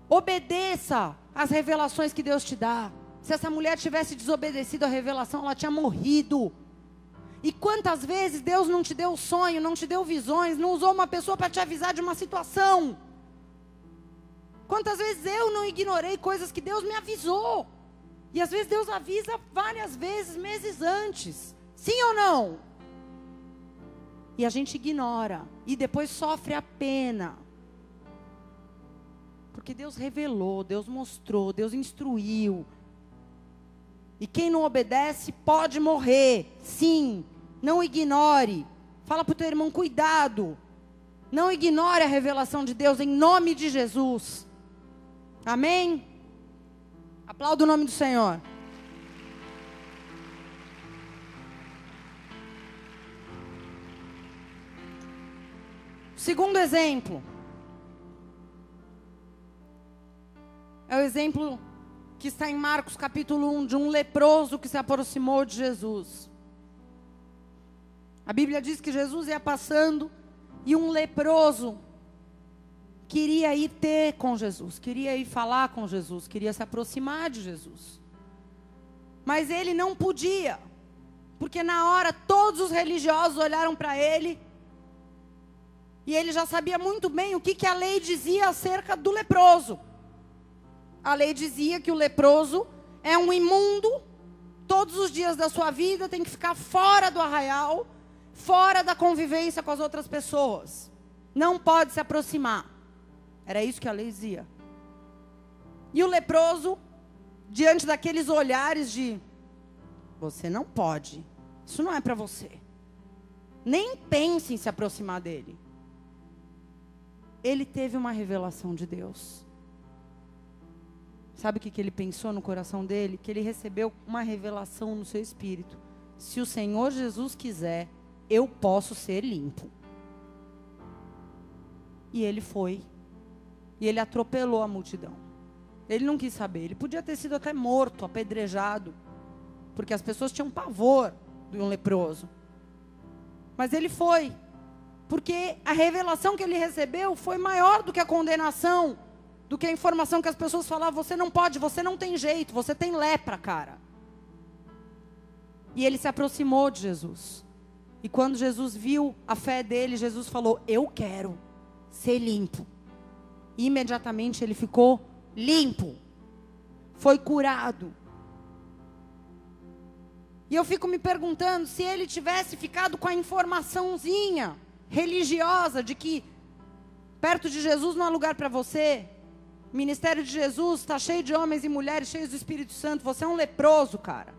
Obedeça às revelações que Deus te dá. Se essa mulher tivesse desobedecido à revelação, ela tinha morrido. E quantas vezes Deus não te deu sonho, não te deu visões, não usou uma pessoa para te avisar de uma situação? Quantas vezes eu não ignorei coisas que Deus me avisou? E às vezes Deus avisa várias vezes, meses antes. Sim ou não? E a gente ignora. E depois sofre a pena. Porque Deus revelou, Deus mostrou, Deus instruiu. E quem não obedece pode morrer. Sim, não ignore. Fala para o teu irmão, cuidado. Não ignore a revelação de Deus em nome de Jesus. Amém? Aplauda o nome do Senhor. Segundo exemplo. É o exemplo que está em Marcos capítulo 1 de um leproso que se aproximou de Jesus. A Bíblia diz que Jesus ia passando e um leproso queria ir ter com Jesus, queria ir falar com Jesus, queria se aproximar de Jesus. Mas ele não podia, porque na hora todos os religiosos olharam para ele e ele já sabia muito bem o que, que a lei dizia acerca do leproso. A lei dizia que o leproso é um imundo, todos os dias da sua vida tem que ficar fora do arraial, fora da convivência com as outras pessoas. Não pode se aproximar. Era isso que a lei dizia. E o leproso, diante daqueles olhares de: você não pode, isso não é para você. Nem pense em se aproximar dele. Ele teve uma revelação de Deus. Sabe o que, que ele pensou no coração dele? Que ele recebeu uma revelação no seu espírito. Se o Senhor Jesus quiser, eu posso ser limpo. E ele foi e ele atropelou a multidão. Ele não quis saber. Ele podia ter sido até morto, apedrejado. Porque as pessoas tinham pavor de um leproso. Mas ele foi. Porque a revelação que ele recebeu foi maior do que a condenação, do que a informação que as pessoas falavam: você não pode, você não tem jeito, você tem lepra, cara. E ele se aproximou de Jesus. E quando Jesus viu a fé dele, Jesus falou: Eu quero ser limpo imediatamente ele ficou limpo, foi curado. E eu fico me perguntando se ele tivesse ficado com a informaçãozinha religiosa de que perto de Jesus não há lugar para você. O ministério de Jesus está cheio de homens e mulheres cheios do Espírito Santo. Você é um leproso, cara.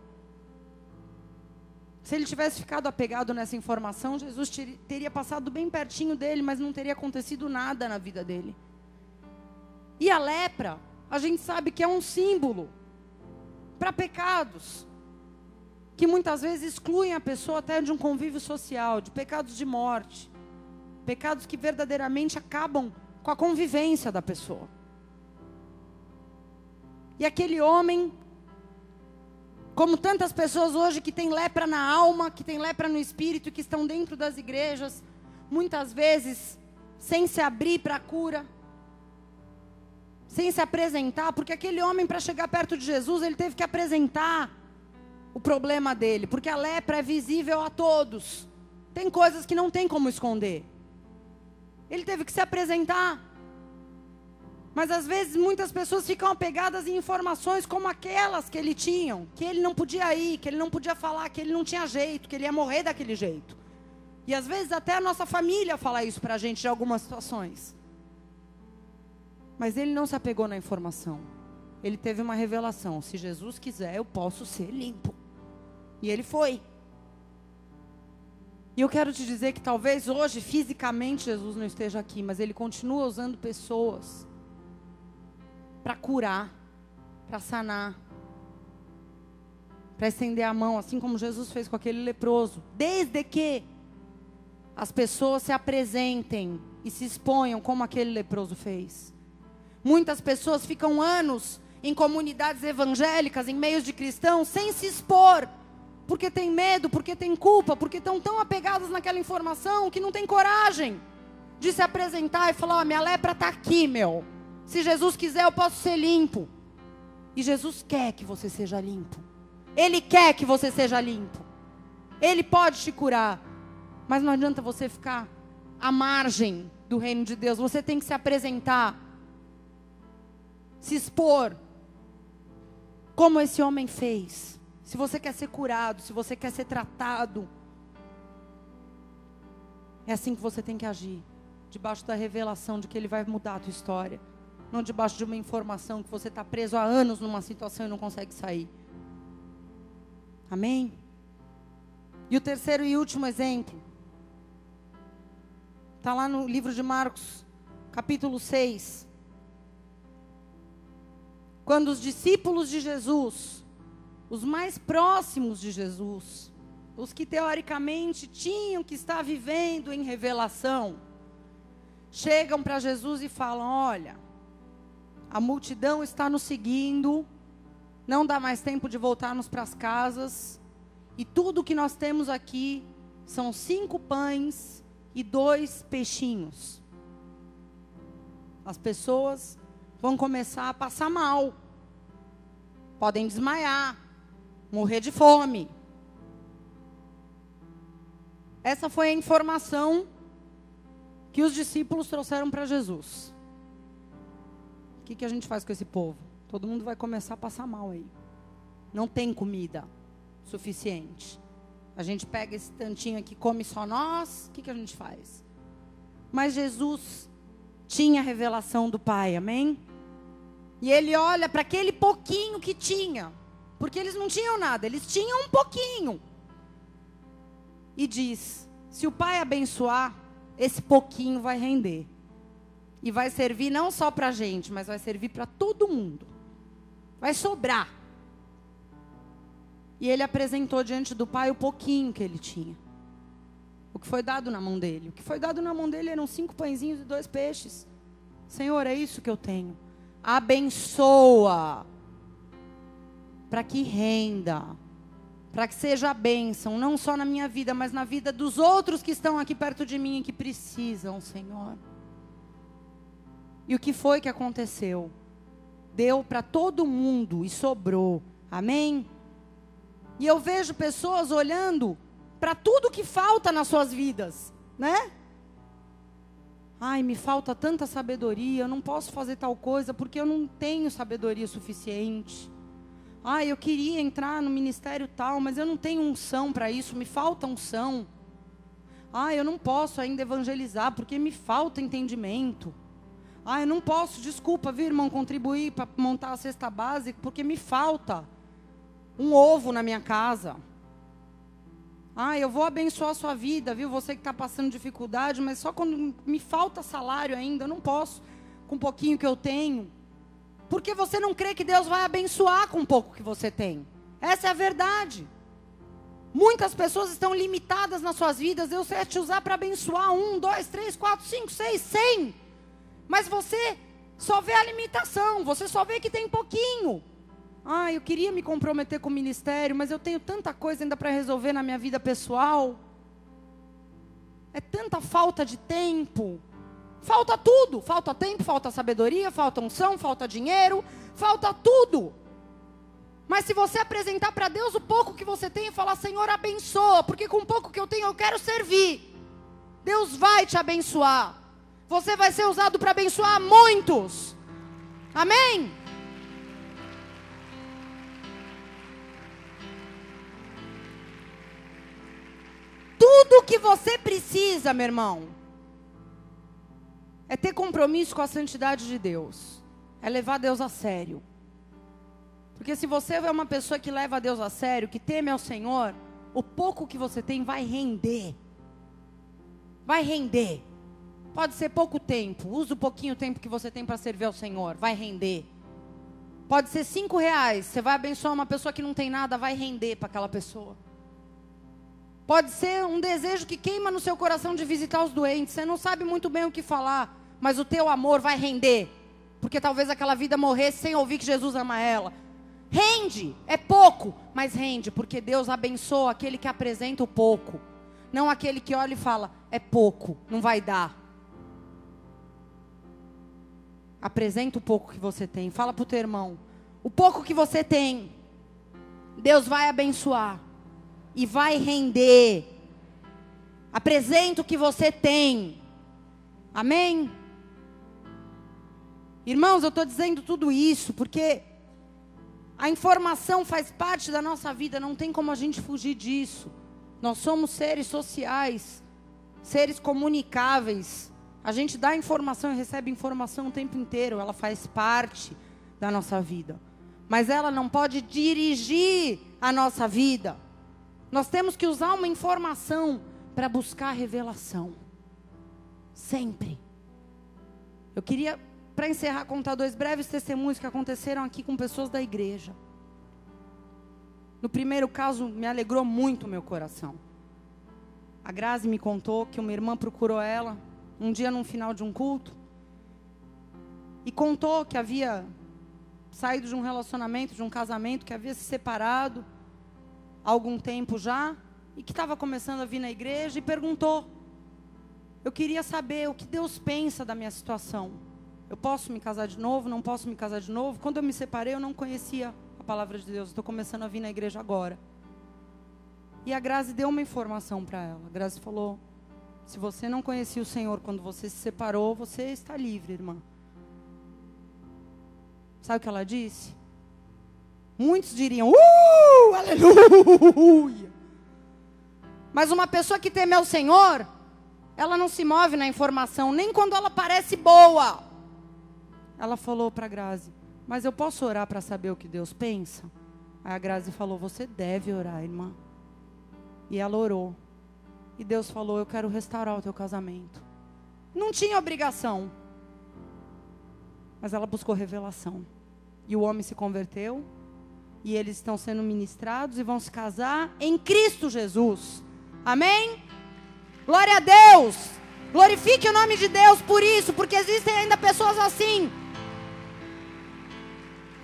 Se ele tivesse ficado apegado nessa informação, Jesus teria passado bem pertinho dele, mas não teria acontecido nada na vida dele. E a lepra, a gente sabe que é um símbolo para pecados que muitas vezes excluem a pessoa até de um convívio social, de pecados de morte, pecados que verdadeiramente acabam com a convivência da pessoa. E aquele homem, como tantas pessoas hoje que têm lepra na alma, que têm lepra no espírito, que estão dentro das igrejas, muitas vezes sem se abrir para a cura, sem se apresentar, porque aquele homem, para chegar perto de Jesus, ele teve que apresentar o problema dele, porque a lepra é visível a todos. Tem coisas que não tem como esconder. Ele teve que se apresentar. Mas às vezes muitas pessoas ficam apegadas em informações como aquelas que ele tinha, que ele não podia ir, que ele não podia falar, que ele não tinha jeito, que ele ia morrer daquele jeito. E às vezes até a nossa família fala isso para a gente em algumas situações. Mas ele não se apegou na informação. Ele teve uma revelação: se Jesus quiser, eu posso ser limpo. E ele foi. E eu quero te dizer que talvez hoje, fisicamente, Jesus não esteja aqui, mas ele continua usando pessoas para curar, para sanar, para estender a mão, assim como Jesus fez com aquele leproso. Desde que as pessoas se apresentem e se exponham como aquele leproso fez. Muitas pessoas ficam anos em comunidades evangélicas, em meios de cristãos, sem se expor, porque tem medo, porque tem culpa, porque estão tão apegadas naquela informação que não tem coragem de se apresentar e falar: oh, minha lepra está aqui, meu. Se Jesus quiser, eu posso ser limpo. E Jesus quer que você seja limpo. Ele quer que você seja limpo. Ele pode te curar. Mas não adianta você ficar à margem do reino de Deus. Você tem que se apresentar, se expor, como esse homem fez. Se você quer ser curado, se você quer ser tratado, é assim que você tem que agir. Debaixo da revelação de que Ele vai mudar a tua história. Não debaixo de uma informação que você está preso há anos numa situação e não consegue sair. Amém? E o terceiro e último exemplo. Está lá no livro de Marcos, capítulo 6. Quando os discípulos de Jesus, os mais próximos de Jesus, os que teoricamente tinham que estar vivendo em revelação, chegam para Jesus e falam: Olha, a multidão está nos seguindo, não dá mais tempo de voltarmos para as casas, e tudo que nós temos aqui são cinco pães e dois peixinhos. As pessoas vão começar a passar mal, podem desmaiar, morrer de fome. Essa foi a informação que os discípulos trouxeram para Jesus. Que, que a gente faz com esse povo? Todo mundo vai começar a passar mal aí. Não tem comida suficiente. A gente pega esse tantinho aqui, come só nós, o que, que a gente faz? Mas Jesus tinha a revelação do Pai, amém? E ele olha para aquele pouquinho que tinha, porque eles não tinham nada, eles tinham um pouquinho. E diz: se o Pai abençoar, esse pouquinho vai render. E vai servir não só para a gente, mas vai servir para todo mundo. Vai sobrar. E ele apresentou diante do pai o pouquinho que ele tinha. O que foi dado na mão dele. O que foi dado na mão dele eram cinco pãezinhos e dois peixes. Senhor, é isso que eu tenho. Abençoa. Para que renda. Para que seja a bênção, não só na minha vida, mas na vida dos outros que estão aqui perto de mim e que precisam, Senhor. E o que foi que aconteceu? Deu para todo mundo e sobrou. Amém? E eu vejo pessoas olhando para tudo que falta nas suas vidas, né? Ai, me falta tanta sabedoria, eu não posso fazer tal coisa porque eu não tenho sabedoria suficiente. Ai, eu queria entrar no ministério tal, mas eu não tenho unção para isso, me falta unção. Ai, eu não posso ainda evangelizar porque me falta entendimento. Ai, eu não posso, desculpa, viu, irmão, contribuir para montar a cesta básica porque me falta um ovo na minha casa. Ah, eu vou abençoar a sua vida, viu? Você que está passando dificuldade, mas só quando me falta salário ainda, eu não posso, com um pouquinho que eu tenho. Porque você não crê que Deus vai abençoar com o pouco que você tem. Essa é a verdade. Muitas pessoas estão limitadas nas suas vidas. Deus quer te usar para abençoar um, dois, três, quatro, cinco, seis, cem. Mas você só vê a limitação, você só vê que tem pouquinho. Ah, eu queria me comprometer com o ministério, mas eu tenho tanta coisa ainda para resolver na minha vida pessoal. É tanta falta de tempo. Falta tudo. Falta tempo, falta sabedoria, falta unção, falta dinheiro, falta tudo. Mas se você apresentar para Deus o pouco que você tem e falar, Senhor, abençoa, porque com o pouco que eu tenho eu quero servir. Deus vai te abençoar. Você vai ser usado para abençoar muitos. Amém? Tudo que você precisa, meu irmão, é ter compromisso com a santidade de Deus. É levar Deus a sério. Porque se você é uma pessoa que leva Deus a sério, que teme ao Senhor, o pouco que você tem vai render. Vai render. Pode ser pouco tempo. Usa o pouquinho tempo que você tem para servir ao Senhor. Vai render. Pode ser cinco reais. Você vai abençoar uma pessoa que não tem nada, vai render para aquela pessoa. Pode ser um desejo que queima no seu coração de visitar os doentes. Você não sabe muito bem o que falar, mas o teu amor vai render. Porque talvez aquela vida morresse sem ouvir que Jesus ama ela. Rende, é pouco, mas rende, porque Deus abençoa aquele que apresenta o pouco. Não aquele que olha e fala, é pouco, não vai dar. Apresenta o pouco que você tem. Fala para o teu irmão. O pouco que você tem, Deus vai abençoar. e vai render. Apresenta o que você tem. Amém? Irmãos, eu estou dizendo tudo isso porque a informação faz parte da nossa vida, não tem como a gente fugir disso. Nós somos seres sociais, seres comunicáveis. A gente dá informação e recebe informação o tempo inteiro, ela faz parte da nossa vida. Mas ela não pode dirigir a nossa vida. Nós temos que usar uma informação para buscar revelação. Sempre. Eu queria para encerrar, contar dois breves testemunhos que aconteceram aqui com pessoas da igreja. No primeiro caso, me alegrou muito o meu coração. A Grazi me contou que uma irmã procurou ela um dia no final de um culto e contou que havia saído de um relacionamento, de um casamento, que havia se separado há algum tempo já e que estava começando a vir na igreja e perguntou: Eu queria saber o que Deus pensa da minha situação. Eu posso me casar de novo? Não posso me casar de novo? Quando eu me separei, eu não conhecia a palavra de Deus. Estou começando a vir na igreja agora. E a Grazi deu uma informação para ela. A Grazi falou: se você não conhecia o Senhor quando você se separou, você está livre, irmã. Sabe o que ela disse? Muitos diriam, uh, aleluia. Mas uma pessoa que teme ao Senhor, ela não se move na informação, nem quando ela parece boa. Ela falou para a Grazi: Mas eu posso orar para saber o que Deus pensa? Aí a Grazi falou: Você deve orar, irmã. E ela orou. E Deus falou: Eu quero restaurar o teu casamento. Não tinha obrigação. Mas ela buscou revelação. E o homem se converteu. E eles estão sendo ministrados e vão se casar em Cristo Jesus. Amém? Glória a Deus. Glorifique o nome de Deus por isso, porque existem ainda pessoas assim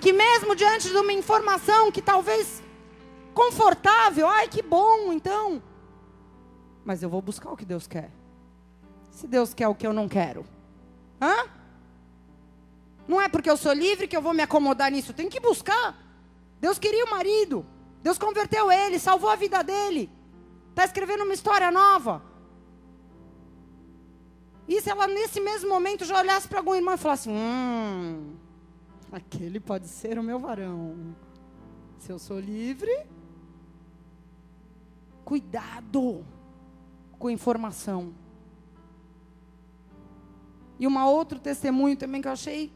que mesmo diante de uma informação que talvez confortável, ai que bom, então, mas eu vou buscar o que Deus quer. Se Deus quer o que eu não quero, hã? Não é porque eu sou livre que eu vou me acomodar nisso. Tem que buscar. Deus queria o marido. Deus converteu ele, salvou a vida dele. Está escrevendo uma história nova. E se ela nesse mesmo momento já olhasse para algum irmão e falasse: Hum, aquele pode ser o meu varão. Se eu sou livre, cuidado com informação. E uma outro testemunho também que eu achei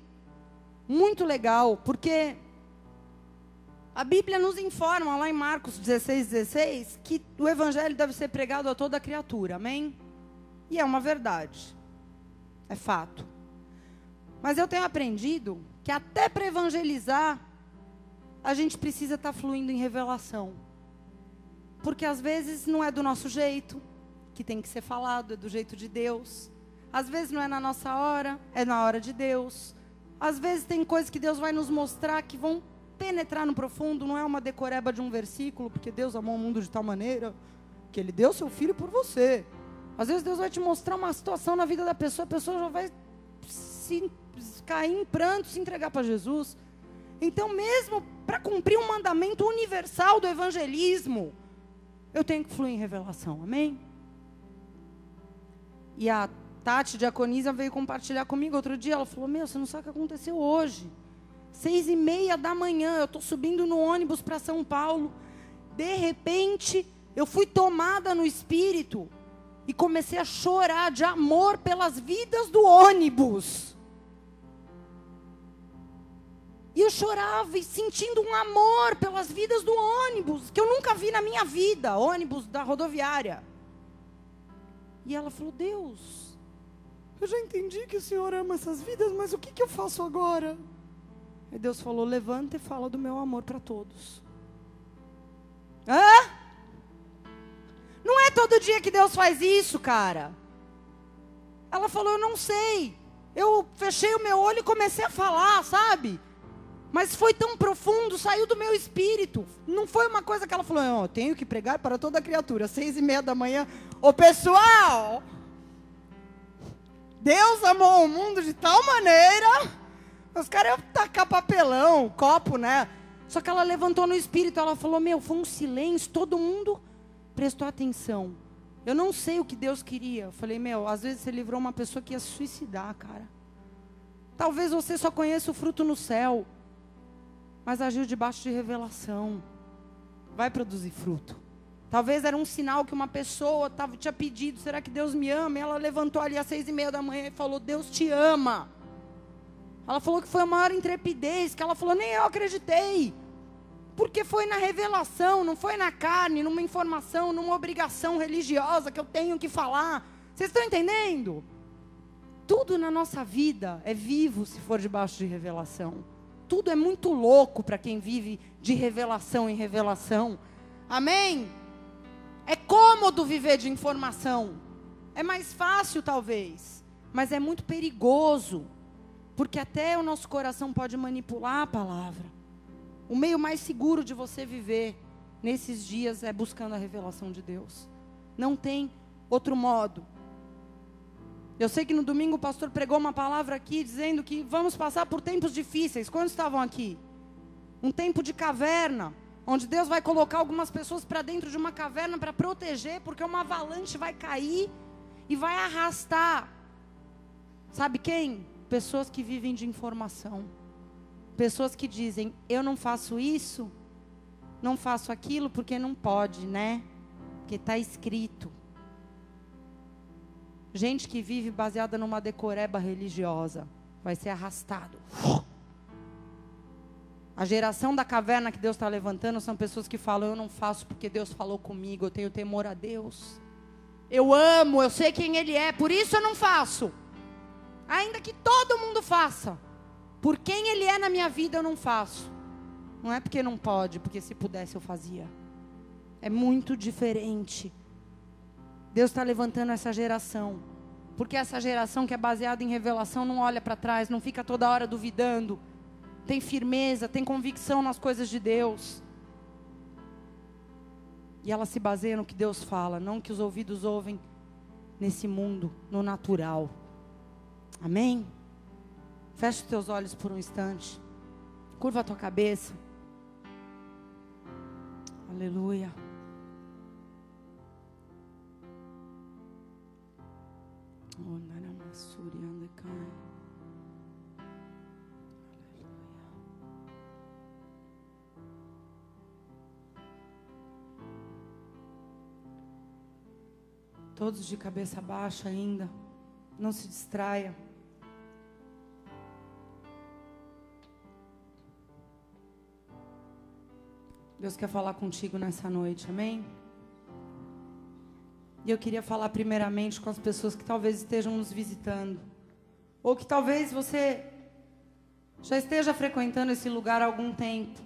muito legal, porque a Bíblia nos informa lá em Marcos 16, 16, que o evangelho deve ser pregado a toda criatura, amém? E é uma verdade. É fato. Mas eu tenho aprendido que até para evangelizar, a gente precisa estar tá fluindo em revelação. Porque às vezes não é do nosso jeito que tem que ser falado, é do jeito de Deus. Às vezes não é na nossa hora, é na hora de Deus. Às vezes tem coisas que Deus vai nos mostrar que vão penetrar no profundo, não é uma decoreba de um versículo, porque Deus amou o mundo de tal maneira que ele deu seu filho por você. Às vezes Deus vai te mostrar uma situação na vida da pessoa, a pessoa já vai se cair em pranto, se entregar para Jesus. Então, mesmo para cumprir um mandamento universal do evangelismo, eu tenho que fluir em revelação. Amém? E a Tati Diaconisa veio compartilhar comigo outro dia. Ela falou: Meu, você não sabe o que aconteceu hoje. Seis e meia da manhã, eu estou subindo no ônibus para São Paulo. De repente, eu fui tomada no espírito e comecei a chorar de amor pelas vidas do ônibus. E eu chorava e sentindo um amor pelas vidas do ônibus, que eu nunca vi na minha vida, ônibus da rodoviária. E ela falou: Deus, eu já entendi que o Senhor ama essas vidas, mas o que, que eu faço agora? E Deus falou: Levanta e fala do meu amor para todos. Hã? Não é todo dia que Deus faz isso, cara. Ela falou: Eu não sei. Eu fechei o meu olho e comecei a falar, sabe? Mas foi tão profundo, saiu do meu espírito. Não foi uma coisa que ela falou, oh, tenho que pregar para toda criatura, seis e meia da manhã. Ô pessoal, Deus amou o mundo de tal maneira. Os caras iam tacar papelão, copo, né? Só que ela levantou no espírito, ela falou, meu, foi um silêncio, todo mundo prestou atenção. Eu não sei o que Deus queria. Eu falei, meu, às vezes você livrou uma pessoa que ia se suicidar, cara. Talvez você só conheça o fruto no céu, mas agiu debaixo de revelação. Vai produzir fruto. Talvez era um sinal que uma pessoa tava, tinha pedido, será que Deus me ama? E ela levantou ali às seis e meia da manhã e falou, Deus te ama. Ela falou que foi a maior intrepidez, que ela falou, nem eu acreditei. Porque foi na revelação, não foi na carne, numa informação, numa obrigação religiosa que eu tenho que falar. Vocês estão entendendo? Tudo na nossa vida é vivo se for debaixo de revelação. Tudo é muito louco para quem vive de revelação em revelação. Amém? É cômodo viver de informação. É mais fácil, talvez. Mas é muito perigoso. Porque até o nosso coração pode manipular a palavra. O meio mais seguro de você viver nesses dias é buscando a revelação de Deus. Não tem outro modo. Eu sei que no domingo o pastor pregou uma palavra aqui dizendo que vamos passar por tempos difíceis. Quantos estavam aqui? Um tempo de caverna, onde Deus vai colocar algumas pessoas para dentro de uma caverna para proteger, porque uma avalanche vai cair e vai arrastar. Sabe quem? Pessoas que vivem de informação. Pessoas que dizem: "Eu não faço isso, não faço aquilo porque não pode, né? Porque está escrito. Gente que vive baseada numa decoreba religiosa vai ser arrastado. A geração da caverna que Deus está levantando são pessoas que falam: Eu não faço porque Deus falou comigo, eu tenho temor a Deus. Eu amo, eu sei quem Ele é, por isso eu não faço. Ainda que todo mundo faça, por quem Ele é na minha vida eu não faço. Não é porque não pode, porque se pudesse eu fazia. É muito diferente. Deus está levantando essa geração. Porque essa geração que é baseada em revelação não olha para trás, não fica toda hora duvidando. Tem firmeza, tem convicção nas coisas de Deus. E ela se baseia no que Deus fala, não que os ouvidos ouvem nesse mundo, no natural. Amém? Feche os teus olhos por um instante. Curva a tua cabeça. Aleluia. Todos de cabeça baixa ainda. Não se distraia. Deus quer falar contigo nessa noite, amém? E eu queria falar primeiramente com as pessoas que talvez estejam nos visitando. Ou que talvez você já esteja frequentando esse lugar há algum tempo.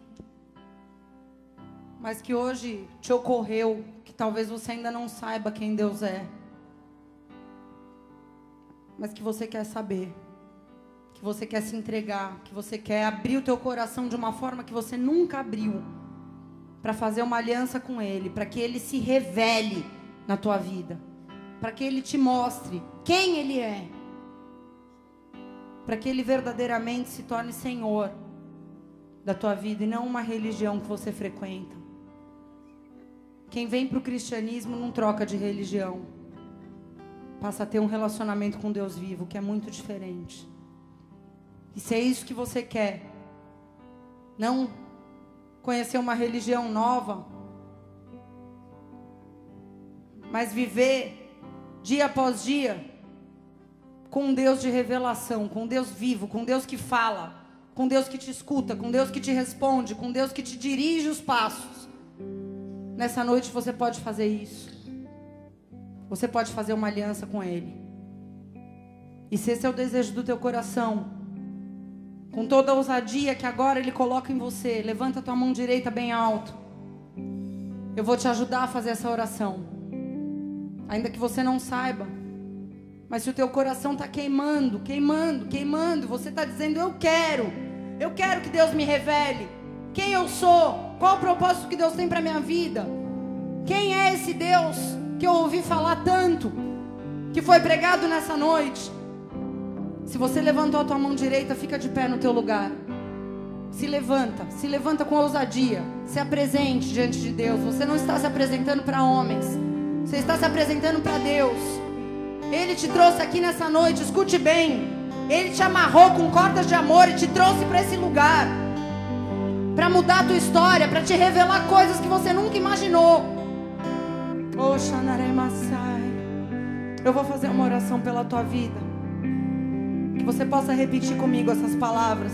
Mas que hoje te ocorreu talvez você ainda não saiba quem Deus é. Mas que você quer saber. Que você quer se entregar, que você quer abrir o teu coração de uma forma que você nunca abriu. Para fazer uma aliança com ele, para que ele se revele na tua vida, para que Ele te mostre quem Ele é, para que Ele verdadeiramente se torne Senhor da tua vida e não uma religião que você frequenta. Quem vem para o cristianismo não troca de religião, passa a ter um relacionamento com Deus vivo que é muito diferente. E se é isso que você quer, não conhecer uma religião nova, mas viver dia após dia com um Deus de revelação, com um Deus vivo, com um Deus que fala, com Deus que te escuta, com Deus que te responde, com Deus que te dirige os passos. Nessa noite você pode fazer isso. Você pode fazer uma aliança com Ele. E se esse é o desejo do teu coração, com toda a ousadia que agora Ele coloca em você, levanta a tua mão direita bem alto. Eu vou te ajudar a fazer essa oração ainda que você não saiba. Mas se o teu coração está queimando, queimando, queimando, você está dizendo: Eu quero, eu quero que Deus me revele quem eu sou, qual o propósito que Deus tem para minha vida, quem é esse Deus que eu ouvi falar tanto, que foi pregado nessa noite. Se você levantou a tua mão direita, fica de pé no teu lugar. Se levanta, se levanta com ousadia. Se apresente diante de Deus. Você não está se apresentando para homens. Você está se apresentando para Deus. Ele te trouxe aqui nessa noite, escute bem. Ele te amarrou com cordas de amor e te trouxe para esse lugar. Para mudar a tua história, para te revelar coisas que você nunca imaginou. Eu vou fazer uma oração pela tua vida. Que você possa repetir comigo essas palavras.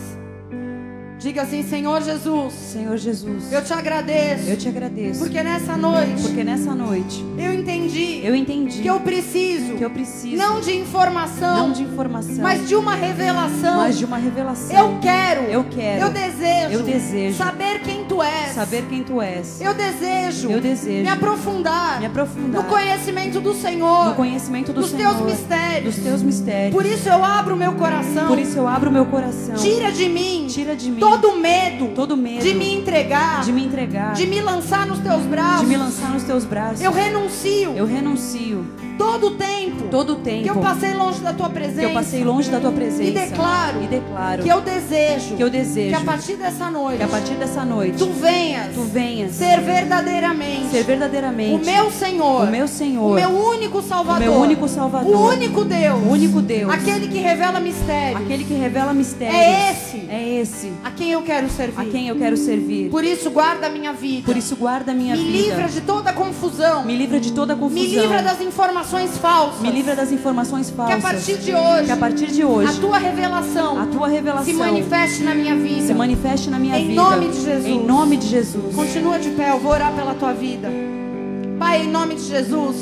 Diga assim, Senhor Jesus. Senhor Jesus. Eu te agradeço. Eu te agradeço. Porque nessa noite. Porque nessa noite. Eu entendi. Eu entendi. Que eu preciso. Que eu preciso. Não de informação. Não de informação. Mas de uma revelação. Mas de uma revelação. Eu quero. Eu quero. Eu desejo. Eu desejo. Saber quem tu és. Saber quem tu és. Eu desejo. Eu desejo. Me aprofundar. Me aprofundar. No conhecimento do Senhor. No conhecimento do dos Senhor. teus mistérios. Dos teus mistérios. Por isso eu abro o meu coração. Por isso eu abro o meu coração. Tira de mim. Tira de mim. Todo medo todo medo de me entregar, de me entregar, de me lançar nos teus braços, de me lançar nos teus braços. Eu renuncio. Eu renuncio. Todo o tempo, todo tempo que eu passei longe da tua presença, que eu passei longe da tua presença, e declaro, e declaro que eu desejo, que eu desejo, que a partir dessa noite, que a partir dessa noite, tu venhas, tu venhas ser verdadeiramente, ser verdadeiramente o meu Senhor, o meu Senhor, o meu único Salvador, o meu único Salvador, o único Deus, o único Deus, aquele que revela mistérios, aquele que revela mistérios, é esse, é esse, a quem eu quero servir, a quem eu quero servir. Por isso guarda a minha vida, por isso guarda a minha me vida, me livra de toda confusão, me livra de toda confusão, me livra das informações falsas, me livra das informações falsas, que a partir de hoje, que a partir de hoje, a tua revelação, a tua revelação se manifeste na minha vida, se manifeste na minha em vida, nome de Jesus, em nome de Jesus. Continua de pé, eu vou orar pela tua vida, Pai, em nome de Jesus.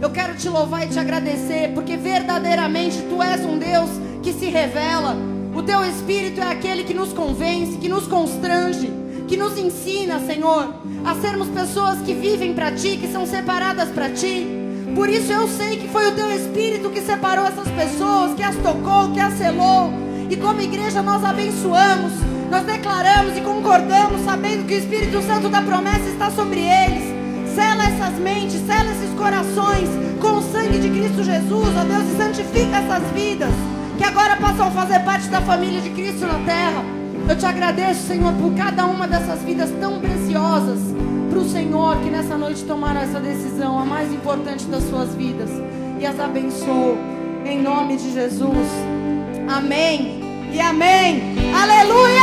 Eu quero te louvar e te agradecer, porque verdadeiramente tu és um Deus que se revela. O teu Espírito é aquele que nos convence, que nos constrange, que nos ensina, Senhor, a sermos pessoas que vivem para ti, que são separadas para ti. Por isso eu sei que foi o teu Espírito que separou essas pessoas, que as tocou, que as selou. E como igreja nós abençoamos, nós declaramos e concordamos, sabendo que o Espírito Santo da promessa está sobre eles. Sela essas mentes, sela esses corações com o sangue de Cristo Jesus, ó Deus, e santifica essas vidas que agora possam fazer parte da família de Cristo na terra. Eu te agradeço, Senhor, por cada uma dessas vidas tão preciosas para o Senhor que nessa noite tomaram essa decisão, a mais importante das suas vidas, e as abençoou, em nome de Jesus. Amém e amém. Aleluia!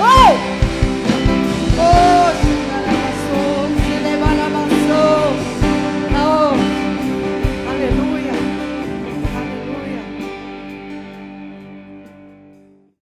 Oh! Oh!